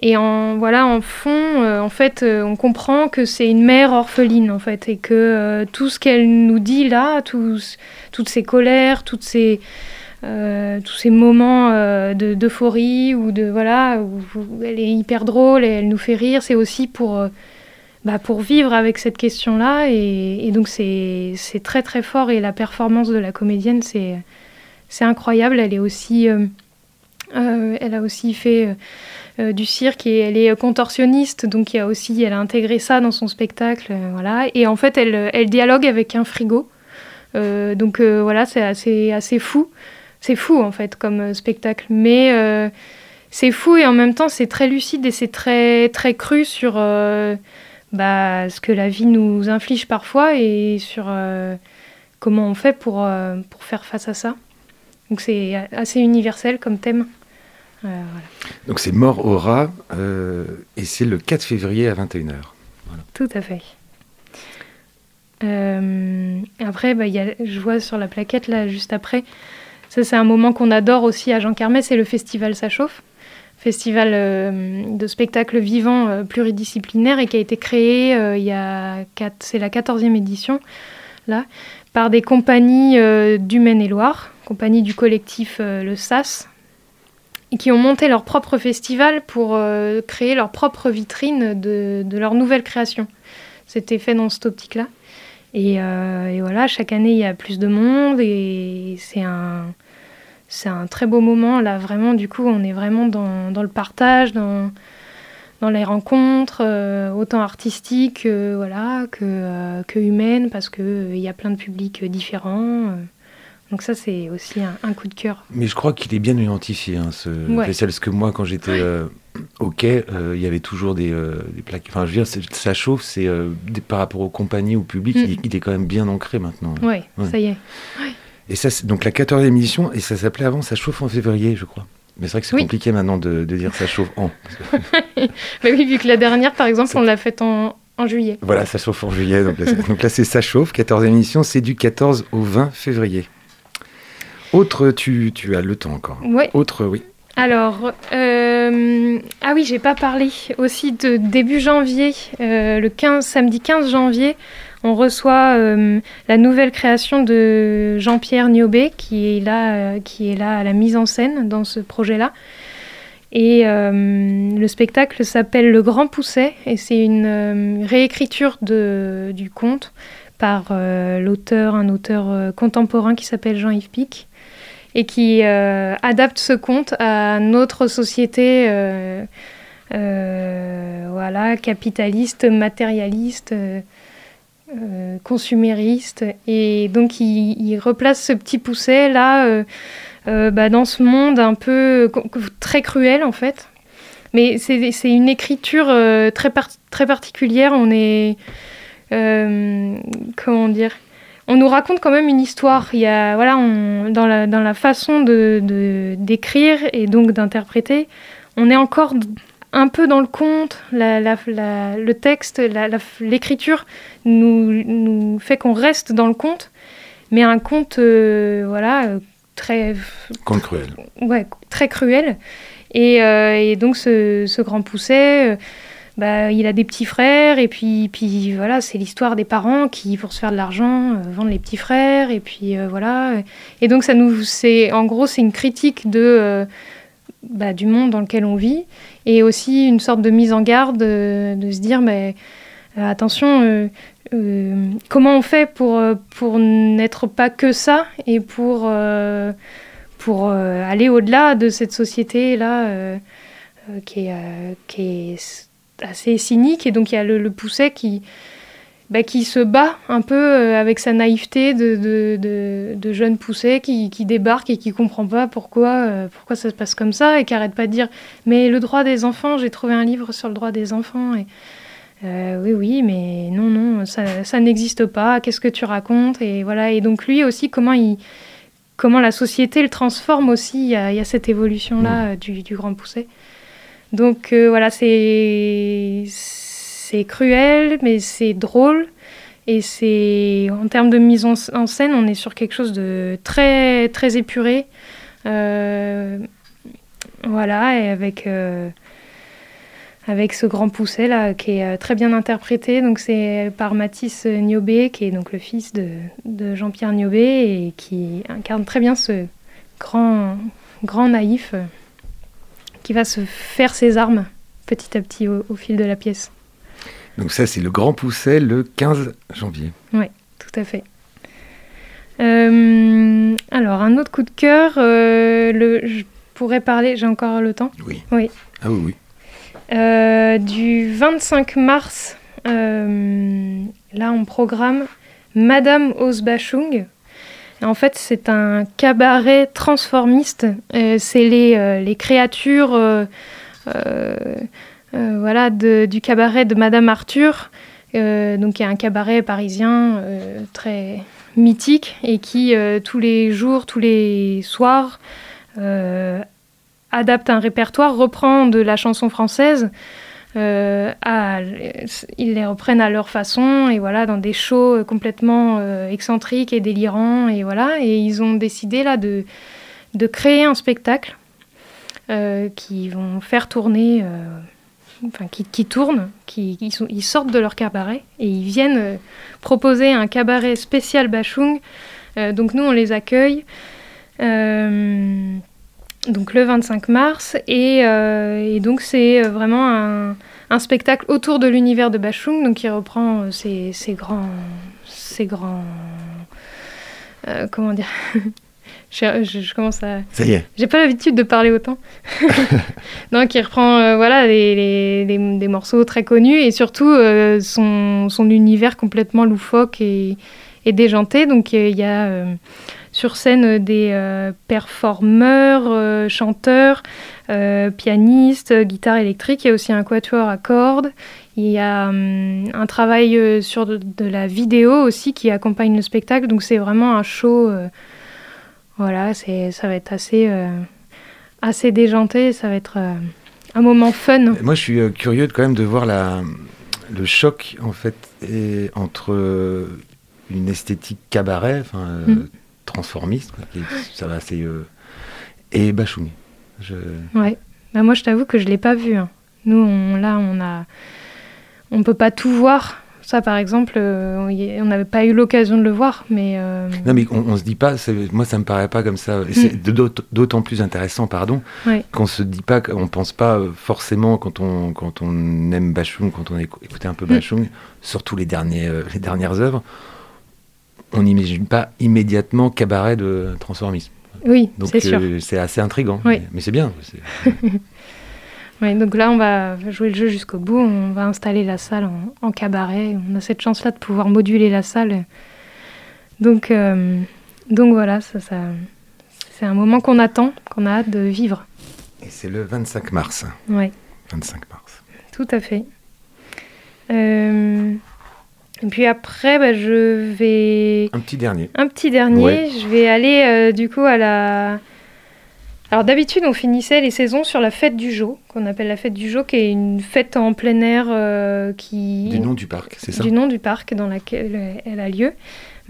et en, voilà, en fond, euh, en fait, euh, on comprend que c'est une mère orpheline, en fait, et que euh, tout ce qu'elle nous dit là, toutes ses colères, toutes ces, tous ces moments de- d'euphorie ou de voilà où, elle est hyper drôle et elle nous fait rire, c'est aussi pour bah, pour vivre avec cette question-là. Et, donc, c'est très, très fort. Et la performance de la comédienne, c'est incroyable. Elle est aussi. elle a aussi fait du cirque et elle est contorsionniste, donc il y a aussi, elle a intégré ça dans son spectacle, euh, voilà. Et en fait, elle, elle dialogue avec un frigo, Euh, donc euh, voilà, c'est assez, assez fou. C'est fou en fait comme euh, spectacle, mais euh, c'est fou et en même temps c'est très lucide et c'est très très cru sur euh, bah, ce que la vie nous inflige parfois et sur euh, comment on fait pour, euh, pour faire face à ça. Donc c'est assez universel comme thème. Voilà. Donc c'est Mort au rat, euh, et c'est le 4 février à 21h. Tout à fait. Euh, après, bah, il y a, je vois sur la plaquette là juste après, ça c'est un moment qu'on adore aussi à Jean Carmet, c'est le festival Ça chauffe, festival euh, de spectacles vivants euh, pluridisciplinaire et qui a été créé c'est la 14e édition là, par des compagnies du Maine-et-Loire, compagnie du collectif le SAS, qui ont monté leur propre festival pour euh, créer leur propre vitrine de, de leur nouvelle création. C'était fait dans cette optique-là. Et, euh, et voilà, chaque année, il y a plus de monde et c'est un, c'est un très beau moment. Là, vraiment, du coup, on est vraiment dans, dans le partage, dans, dans les rencontres, euh, autant artistiques voilà, que, que humaines, parce qu'il y a plein de publics différents. Donc ça, c'est aussi un, un coup de cœur. Mais je crois qu'il est bien identifié, hein, ce Ouais. parce que moi, quand j'étais euh, au quai, euh, il y avait toujours des, euh, des plaques. Enfin, je veux dire, ça chauffe, c'est par rapport aux compagnies, au public, Mm. il, il est quand même bien ancré maintenant. Ouais, Ouais. ça y est. Et ça, c'est donc la 14e édition, et ça s'appelait avant Ça chauffe en février, je crois. Mais c'est vrai que c'est Oui. compliqué maintenant de, de dire ça chauffe en. Mais <laughs> oui, vu que la dernière, par exemple, on l'a faite en, en juillet. Voilà, ça chauffe en juillet. Donc là, c'est- ça chauffe, 14e édition, c'est du 14 au 20 février. Autre, tu, tu as le temps encore. Ouais. Autre, oui. Alors, euh, ah oui, j'ai pas parlé aussi de début janvier, euh, le 15, samedi 15 janvier, on reçoit euh, la nouvelle création de Jean-Pierre Niobé qui est là, qui est là à la mise en scène dans ce projet-là. Et le spectacle s'appelle Le Grand Pousset et c'est une réécriture de, du conte par l'auteur, un auteur contemporain qui s'appelle Jean-Yves Pic et qui euh, adapte ce conte à notre société euh, euh, voilà, capitaliste, matérialiste, consumériste. Et donc il, replace ce petit pousset là bah, dans ce monde un peu très cruel en fait. Mais c'est une écriture très, très particulière. On est. comment dire? On nous raconte quand même une histoire. Il y a, voilà, on- dans, la, dans la façon de d'écrire et donc d'interpréter, on est encore un peu dans le conte. La, la- la- le texte, l'écriture nous, nous fait qu'on reste dans le conte. Mais un conte, euh, voilà, euh, très Conte cruel. ouais, très cruel. Et, euh, et donc ce, ce grand pousset, euh, bah, il a des petits frères, et puis, puis voilà, c'est l'histoire des parents qui, pour se faire de l'argent, euh, vendent les petits frères, et puis euh, voilà. Et donc ça nous, c'est, en gros, c'est une critique de, euh, bah, du monde dans lequel on vit, et aussi une sorte de mise en garde, de se dire, mais attention, comment on fait pour, pour n'être pas que ça, et pour... pour aller au-delà de cette société-là qui, est, assez cynique. Et donc il y a le, le pousset qui, bah, qui se bat un peu euh, avec sa naïveté de, de, de, de jeune pousset qui, qui débarque et qui comprend pas pourquoi, euh, pourquoi ça se passe comme ça et qui arrête pas de dire mais le droit des enfants, j'ai trouvé un livre sur le droit des enfants. Et, euh, oui, oui, mais non, non, ça, ça n'existe pas. Qu'est-ce que tu racontes? Et voilà. Et donc lui aussi, comment il, comment la société le transforme aussi. Il y a, il y a cette évolution-là euh, du, du grand pousset. Donc euh, voilà, c'est cruel, mais c'est drôle. Et c'est en termes de mise en, scène, on est sur quelque chose de très très épuré. Euh, voilà, et avec euh, avec ce grand pousset là qui est très bien interprété. Donc c'est par Mathis Niobé, qui est donc le fils de, Jean-Pierre Niobé et qui incarne très bien ce grand naïf qui va se faire ses armes petit à petit au, au fil de la pièce. Donc ça, c'est le Grand Pousset le 15 janvier. Tout à fait. Euh, alors, un autre coup de cœur, euh, le, je pourrais parler, j'ai encore le temps, Oui. Oui. Ah oui, oui. Euh, du 25 mars, là on programme Madame Osbachung. En fait, c'est un cabaret transformiste. Euh, c'est les, euh, les créatures euh, voilà, du cabaret de Madame Arthur, donc qui est un cabaret parisien très mythique et qui, tous les jours, tous les soirs, adapte un répertoire, reprend de la chanson française. Euh, ils les reprennent à leur façon et voilà dans des shows complètement euh, excentriques et délirants et voilà. Et ils ont décidé là de, de créer un spectacle euh, qui vont faire tourner euh, enfin qui, qui tournent qui sont- ils sortent de leur cabaret et ils viennent euh, proposer un cabaret spécial Bachung. Euh, donc nous on les accueille. Euh, donc le 25 mars et, euh, et donc c'est euh, vraiment un, un spectacle autour de l'univers de Bachung donc qui reprend euh, ces, ces grands ces grands euh, comment dire <laughs> je, je- je commence à Ça y est. j'ai pas l'habitude de parler autant. <laughs> non, qui reprend euh, voilà, les, les- les- des morceaux très connus et surtout son, son univers complètement loufoque et, et déjanté. Donc il y a sur scène des euh, performeurs, euh, chanteurs, euh, pianistes, euh, guitare électrique. Il y a aussi un quatuor à cordes. Il y a hum, un travail euh, sur de, de la vidéo aussi qui accompagne le spectacle. Donc c'est vraiment un show. euh, voilà, c'est, ça va être assez, euh, assez déjanté, ça va être euh, un moment fun. Moi, je suis euh, curieux de, quand même de voir la, le choc en fait et, entre euh, une esthétique cabaret, euh, Mhm. Transformiste, quoi, est- ça va assez, euh, et Bachung. Je... Ouais. Bah, moi, je t'avoue que je l'ai pas vu. hein. Nous, on, là, on a, on peut pas tout voir. Ça, par exemple, euh, on n'avait pas eu l'occasion de le voir, mais euh, Non, mais on, on se dit pas, moi ça me paraît pas comme ça. Et c'est d'aut- d'autant plus intéressant, pardon, Ouais. qu'on se dit pas, qu'on pense pas forcément quand on, quand on aime Bachung, quand on a écou- écouté un peu Mm. Bachung, surtout les, derniers, les dernières œuvres, on n'imagine pas immédiatement cabaret de transformisme. oui, Donc c'est sûr. euh, c'est assez intriguant. Oui. Mais, mais c'est bien. <laughs> Ouais, donc là, on va jouer le jeu jusqu'au bout. On va installer la salle en, en cabaret. On a cette chance-là de pouvoir moduler la salle. Donc, euh, donc voilà, ça, ça, c'est un moment qu'on attend, qu'on a hâte de vivre. Et c'est le 25 mars. Ouais. 25 mars. Tout à fait. Euh, et puis après, bah, je vais... Un petit dernier. Un petit dernier, Ouais. je vais aller euh, du coup à la... Alors d'habitude, on finissait les saisons sur la fête du Jo, qu'on appelle la fête du Jo, qui est une fête en plein air euh, qui... Du nom du parc, c'est ça? Du nom du parc dans lequel elle a lieu.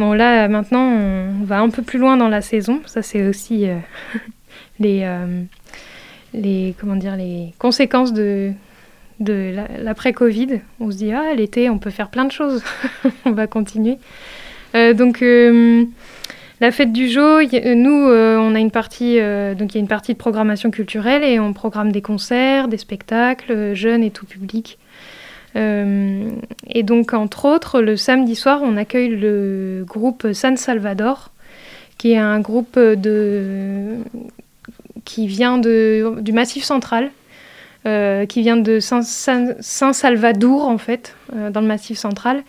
Bon, là, maintenant, on va un peu plus loin dans la saison. Ça, c'est aussi euh, <laughs> les, euh, les, comment dire, les conséquences de, de la- l'après-Covid. On se dit, ah, l'été, on peut faire plein de choses. <laughs> on va continuer. Euh, donc, euh, la fête du Jo, y- euh, nous, on a une partie, donc il y a une partie de programmation culturelle et on programme des concerts, des spectacles, jeunes et tout public. Et donc, entre autres, le samedi soir, on accueille le groupe San Salvador, qui est un groupe de... qui vient de... du Massif central, euh, qui vient de Saint- Saint- Saint-Salvadour, en fait, euh, dans le Massif central,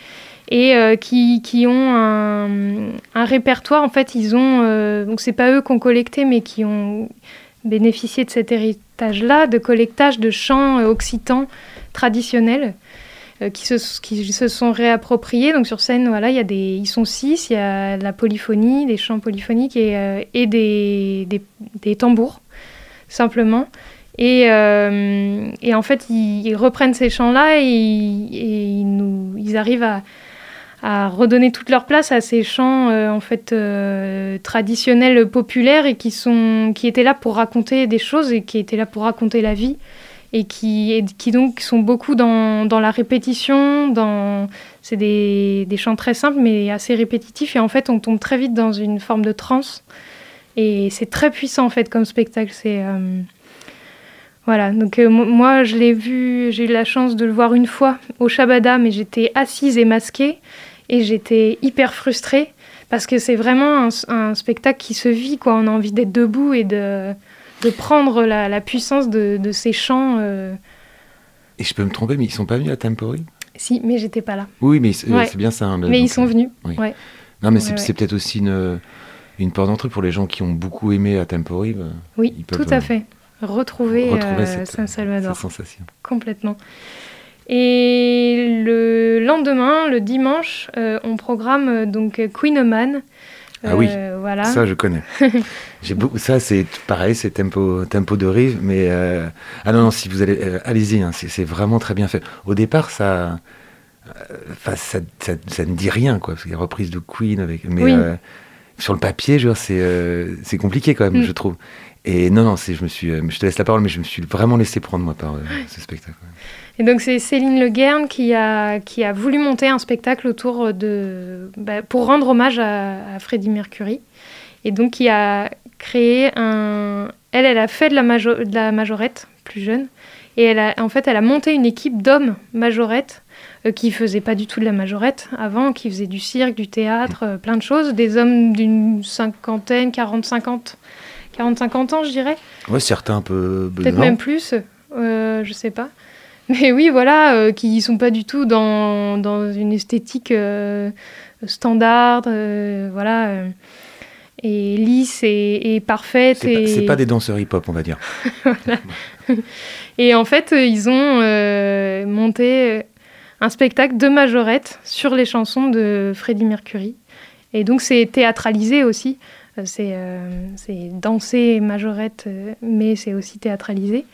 et euh, qui, qui ont un, un répertoire. En fait, ils ont... donc, c'est pas eux qui ont collecté, mais qui ont bénéficié de cet héritage-là, de collectage de chants occitans traditionnels qui, se, qui se sont réappropriés. Donc sur scène, voilà, il y a des, ils sont six, il y a la polyphonie, des chants polyphoniques et, et des, des, des tambours, simplement. Et, euh, et en fait, ils, reprennent ces chants-là et, ils- arrivent à, redonner toute leur place à ces chants euh, en fait euh, traditionnels populaires et qui sont qui étaient là pour raconter des choses et qui étaient là pour raconter la vie et qui, qui donc sont beaucoup dans, dans la répétition, dans c'est des, des chants très simples mais assez répétitifs et en fait on tombe très vite dans une forme de transe et c'est très puissant en fait comme spectacle. Voilà donc euh, mo- moi je l'ai vu, j'ai eu la chance de le voir une fois au Shabada mais j'étais assise et masquée et j'étais hyper frustrée parce que c'est vraiment un, un spectacle qui se vit quoi. On a envie d'être debout et de de prendre la, la puissance de, de ces chants. euh. Et je peux me tromper, mais ils sont pas venus à Tempori Si, mais j'étais pas là. Oui, mais c'est Ouais. c'est bien ça. hein, mais ils sont euh, venus. oui. Ouais. Non, mais c'est ouais. peut-être aussi une, une porte d'entrée pour les gens qui ont beaucoup aimé à Tempori. bah, Oui, tout à euh, fait. Retrouver, retrouver euh, Saint-Salvador. cette sensation. Complètement. Et le lendemain, le dimanche, euh, on programme euh, donc Queen Oman. Ah oui, Euh, voilà. Ça, je connais. <laughs> J'ai beaucoup. Ça, c'est pareil, c'est tempo, tempo de rive, mais euh, ah non, non, si vous allez, euh, allez-y, hein, c'est c'est vraiment très bien fait. Au départ, ça, ça, ça, ça ne dit rien, quoi, parce qu'il y a reprise de Queen avec, mais Oui. Sur le papier, c'est euh, c'est compliqué quand même, Mm. je trouve. Et non, non, je me suis, euh, je te laisse la parole, mais je me suis vraiment laissé prendre moi par euh, ce spectacle. Et donc c'est Céline Le Guern qui a, qui a voulu monter un spectacle autour de... bah, pour rendre hommage à, à Freddie Mercury. Et donc qui a créé un... Elle, elle a fait de la, de la majorette, plus jeune. Et elle a, en fait, elle a monté une équipe d'hommes majorettes qui faisaient pas du tout de la majorette avant, qui faisaient du cirque, du théâtre, euh, plein de choses. Des hommes d'une cinquantaine, 40, 50... 40-50 ans, je dirais. Ouais, certains un peu. Peut-être même plus, euh, je sais pas. Mais oui, voilà, euh, qui sont pas du tout dans, dans une esthétique euh, standard, euh, voilà, euh, et lisse et, et parfaite. C'est pas, et... c'est pas des danseurs hip-hop, on va dire. <laughs> Et en fait, euh, ils ont euh, monté euh, un spectacle de majorette sur les chansons de Freddie Mercury. Et donc, c'est théâtralisé aussi. Euh, C'est euh, dansé majorette, euh, mais c'est aussi théâtralisé.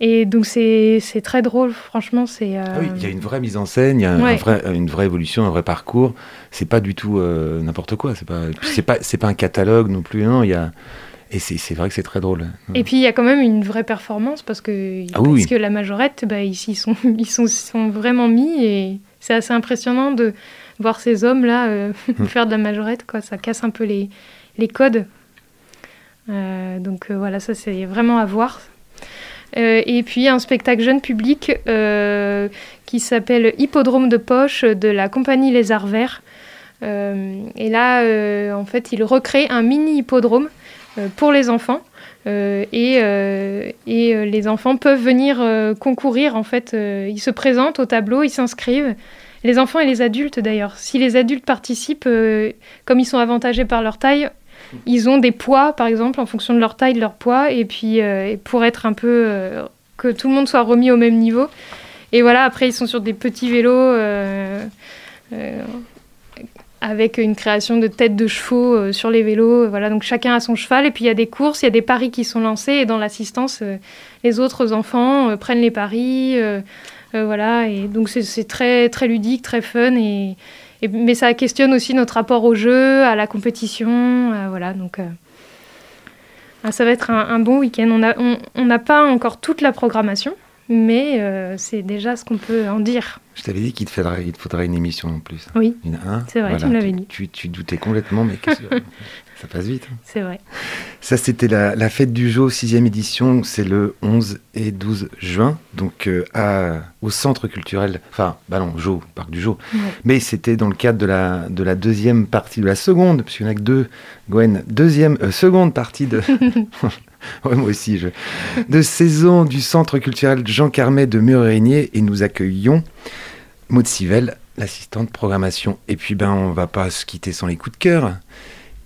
Et donc, c'est très drôle, franchement. c'est euh, Ah oui, il y a une vraie mise en scène, il y a un vrai- une vraie évolution, un vrai parcours. C'est pas du tout euh, n'importe quoi. C'est pas, c'est pas, pas un catalogue non plus. Non, il y a Et c'est vrai que c'est très drôle. Et puis il y a quand même une vraie performance parce que, Ah oui, oui. parce que la majorette, bah, ils s'y <laughs> sont, ils sont, sont vraiment mis et c'est assez impressionnant de voir ces hommes-là euh, <laughs> Hmm. faire de la majorette. Quoi. Ça casse un peu les, les codes. Euh, donc euh, voilà, ça c'est vraiment à voir. Euh, et puis un spectacle jeune public qui s'appelle Hippodrome de poche de la compagnie Les Arts Verts. Et là, en fait, il recrée un mini hippodrome pour les enfants. Euh, et euh, et euh, les enfants peuvent venir euh, concourir. En fait, Euh, ils se présentent au tableau, ils s'inscrivent. Les enfants et les adultes d'ailleurs. Si les adultes participent, euh, comme ils sont avantagés par leur taille, ils ont des poids, par exemple, en fonction de leur taille, de leur poids, et puis euh, pour être un peu euh, que tout le monde soit remis au même niveau. Et voilà, après ils sont sur des petits vélos. Euh, euh, avec une création de têtes de chevaux euh, sur les vélos. Voilà, donc chacun a son cheval et puis il y a des courses, il y a des paris qui sont lancés et dans l'assistance, euh, les autres enfants euh, prennent les paris. euh, euh, voilà, et donc c'est- très, très ludique, très fun. Et, mais ça questionne aussi notre rapport au jeu, à la compétition. euh, voilà, donc euh, ah, ça va être un, bon week-end. On n'a pas encore toute la programmation, mais euh, c'est déjà ce qu'on peut en dire. Je t'avais dit qu'il te, faudrait, il te faudrait une émission en plus. Oui, Une, hein, C'est vrai, tu me l'avais dit. Tu, tu doutais complètement, mais <laughs> ça passe vite. hein. c'est vrai. Ça, c'était la, la fête du Jo, sixième édition. C'est le 11 et 12 juin, donc euh, à, au centre culturel. Enfin, bah non, Jo, parc du. Ouais. Mais c'était dans le cadre de la, de la deuxième partie, de la seconde, parce qu'il n'y en a que deux, Gwen, deuxième, euh, seconde partie de. <laughs> <laughs> Moi aussi, je. De saison du centre culturel Jean Carmet de Murérigné, et nous accueillons Maud Sivelle, l'assistante programmation. Et puis, ben, on va pas se quitter sans les coups de cœur.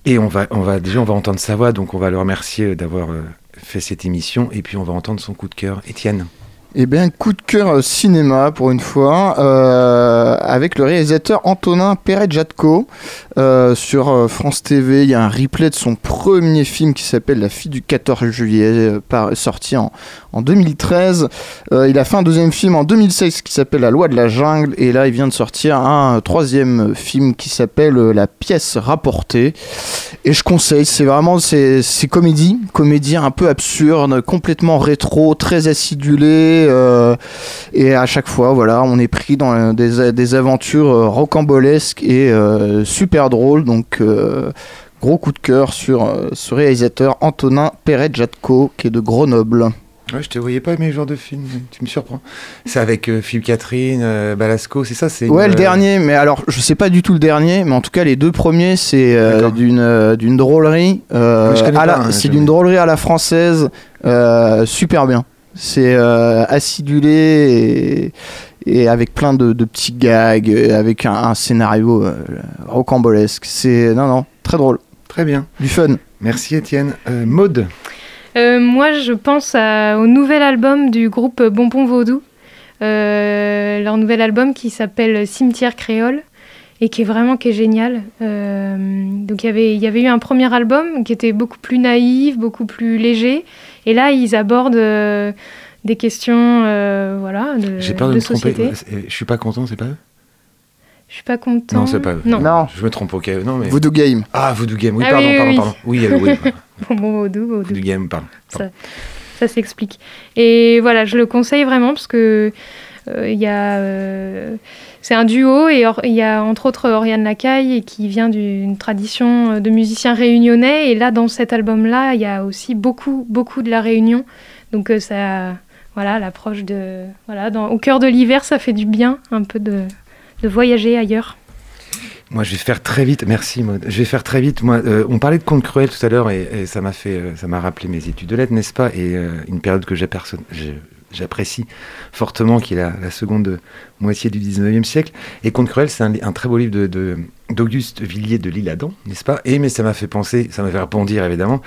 Et on va, on va déjà, on va entendre sa voix, donc on va le remercier d'avoir euh, fait cette émission. Et puis, on va entendre son coup de cœur. Étienne. Eh bien, coup de cœur cinéma pour une fois, euh, avec le réalisateur Antonin Perret-Jatko. Euh, sur euh, France TV, il y a un replay de son premier film qui s'appelle La fille du 14 juillet, euh, sorti en, en 2013. Euh, il a fait un deuxième film en 2016 qui s'appelle La loi de la jungle, et là, il vient de sortir un troisième film qui s'appelle La pièce rapportée. Et je conseille, c'est vraiment, c'est c'est comédie, comédie un peu absurde, complètement rétro, très acidulée. Euh, et à chaque fois, voilà, on est pris dans des, des aventures euh, rocambolesques et euh, super drôles. Donc, gros coup de cœur sur ce réalisateur Antonin Perret-Jatko, qui est de Grenoble. Ouais, je te voyais pas mes genres de films, tu me surprends. C'est avec euh, Philippe Catherine, euh, Balasco, c'est ça c'est Ouais, une, le dernier, mais alors je sais pas du tout le dernier, mais en tout cas les deux premiers c'est euh, d'une d'une drôlerie, Mais hein, c'est d'une drôlerie à la française, super bien. C'est euh, acidulé et, et avec plein de, de petits gags, et avec un, un scénario euh, rocambolesque. C'est non non très drôle, Très bien. du fun. Merci Étienne. Euh, Maude. Euh, moi, je pense à- au nouvel album du groupe Bonbon Vaudou. Euh, leur nouvel album qui s'appelle Cimetière Créole et qui est vraiment qui est génial. Euh, donc il y avait- il y avait eu un premier album qui était beaucoup plus naïf, beaucoup plus léger. Et là, ils abordent euh, des questions euh, voilà, de, J'ai peur de, de me tromper. société. Je suis pas content, c'est pas eux? Je suis pas content. Non, c'est pas eux. Non. Non. Je me trompe, ok. Non, mais... Voodoo Game. Ah, Voodoo Game, oui, Ah pardon, oui, oui, pardon, oui. pardon. Oui, euh, oui. Bonbon Vaudou, Vaudou. Voodoo Game, pardon. Ça, ça s'explique. Et voilà, je le conseille vraiment parce que euh, il y a, euh, c'est un duo et il y a entre autres Oriane Lacaille qui vient d'une tradition euh, de musiciens réunionnais. Et là, dans cet album-là, il y a aussi beaucoup, beaucoup de la Réunion. Donc euh, ça, voilà, l'approche de, voilà, au cœur de l'hiver, ça fait du bien un peu de, de voyager ailleurs. Moi, je vais faire très vite. Merci, Maud. Je vais faire très vite. Euh, on parlait de contes cruels tout à l'heure et, ça m'a fait, ça m'a rappelé mes études de lettres, n'est-ce pas? Et une période que j'aperço- je- j'apprécie fortement, qui est la, la seconde moitié du 19e siècle. Et Contes cruels, c'est un, très beau livre d'Auguste Villiers de l'Isle-Adam, n'est-ce pas? Et mais ça m'a fait penser, ça m'a fait rebondir évidemment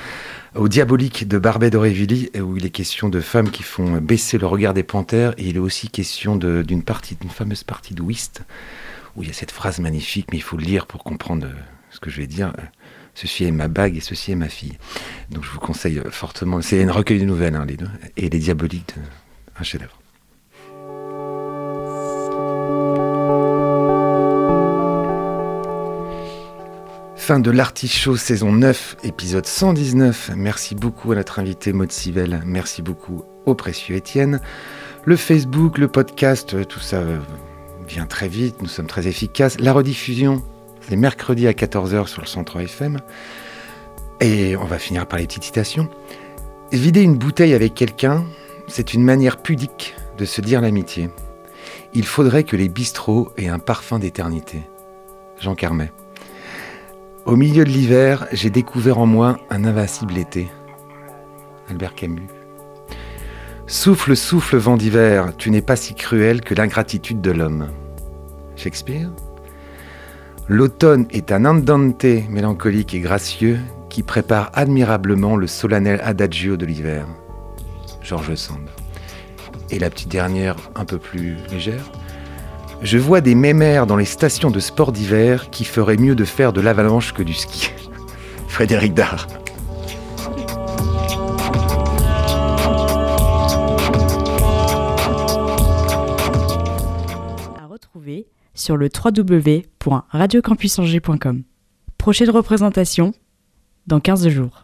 au diabolique de Barbet d'Aurevilly, où il est question de femmes qui font baisser le regard des panthères, et il est aussi question d'une partie, d'une fameuse partie de whist, où il y a cette phrase magnifique, mais il faut le lire pour comprendre ce que je vais dire. Ceci est ma bague et ceci est ma fille. Donc je vous conseille fortement. C'est un recueil de nouvelles, hein, les deux. Et les diaboliques, de- chef-d'œuvre. Fin de l'Artichaut saison 9, épisode 119. Merci beaucoup à notre invité Maud Sivelle. Merci beaucoup au précieux Étienne. Le Facebook, le podcast, tout ça euh, vient très vite. Nous sommes très efficaces. La rediffusion, c'est mercredi à 14h sur le Centre FM. Et on va finir par les petites citations. Vider une bouteille avec quelqu'un, c'est une manière pudique de se dire l'amitié. Il faudrait que les bistrots aient un parfum d'éternité. Jean Carmet. Au milieu de l'hiver, j'ai découvert en moi un invincible été. Albert Camus. Souffle, souffle, vent d'hiver, tu n'es pas si cruel que l'ingratitude de l'homme. Shakespeare. L'automne est un andante mélancolique et gracieux qui prépare admirablement le solennel adagio de l'hiver. George Sand. Et la petite dernière, un peu plus légère. Je vois des mémères dans les stations de sport d'hiver qui feraient mieux de faire de l'avalanche que du ski. <laughs> Frédéric Dard. À retrouver sur le www.radiocampusangers.com. Prochaine représentation dans 15 jours.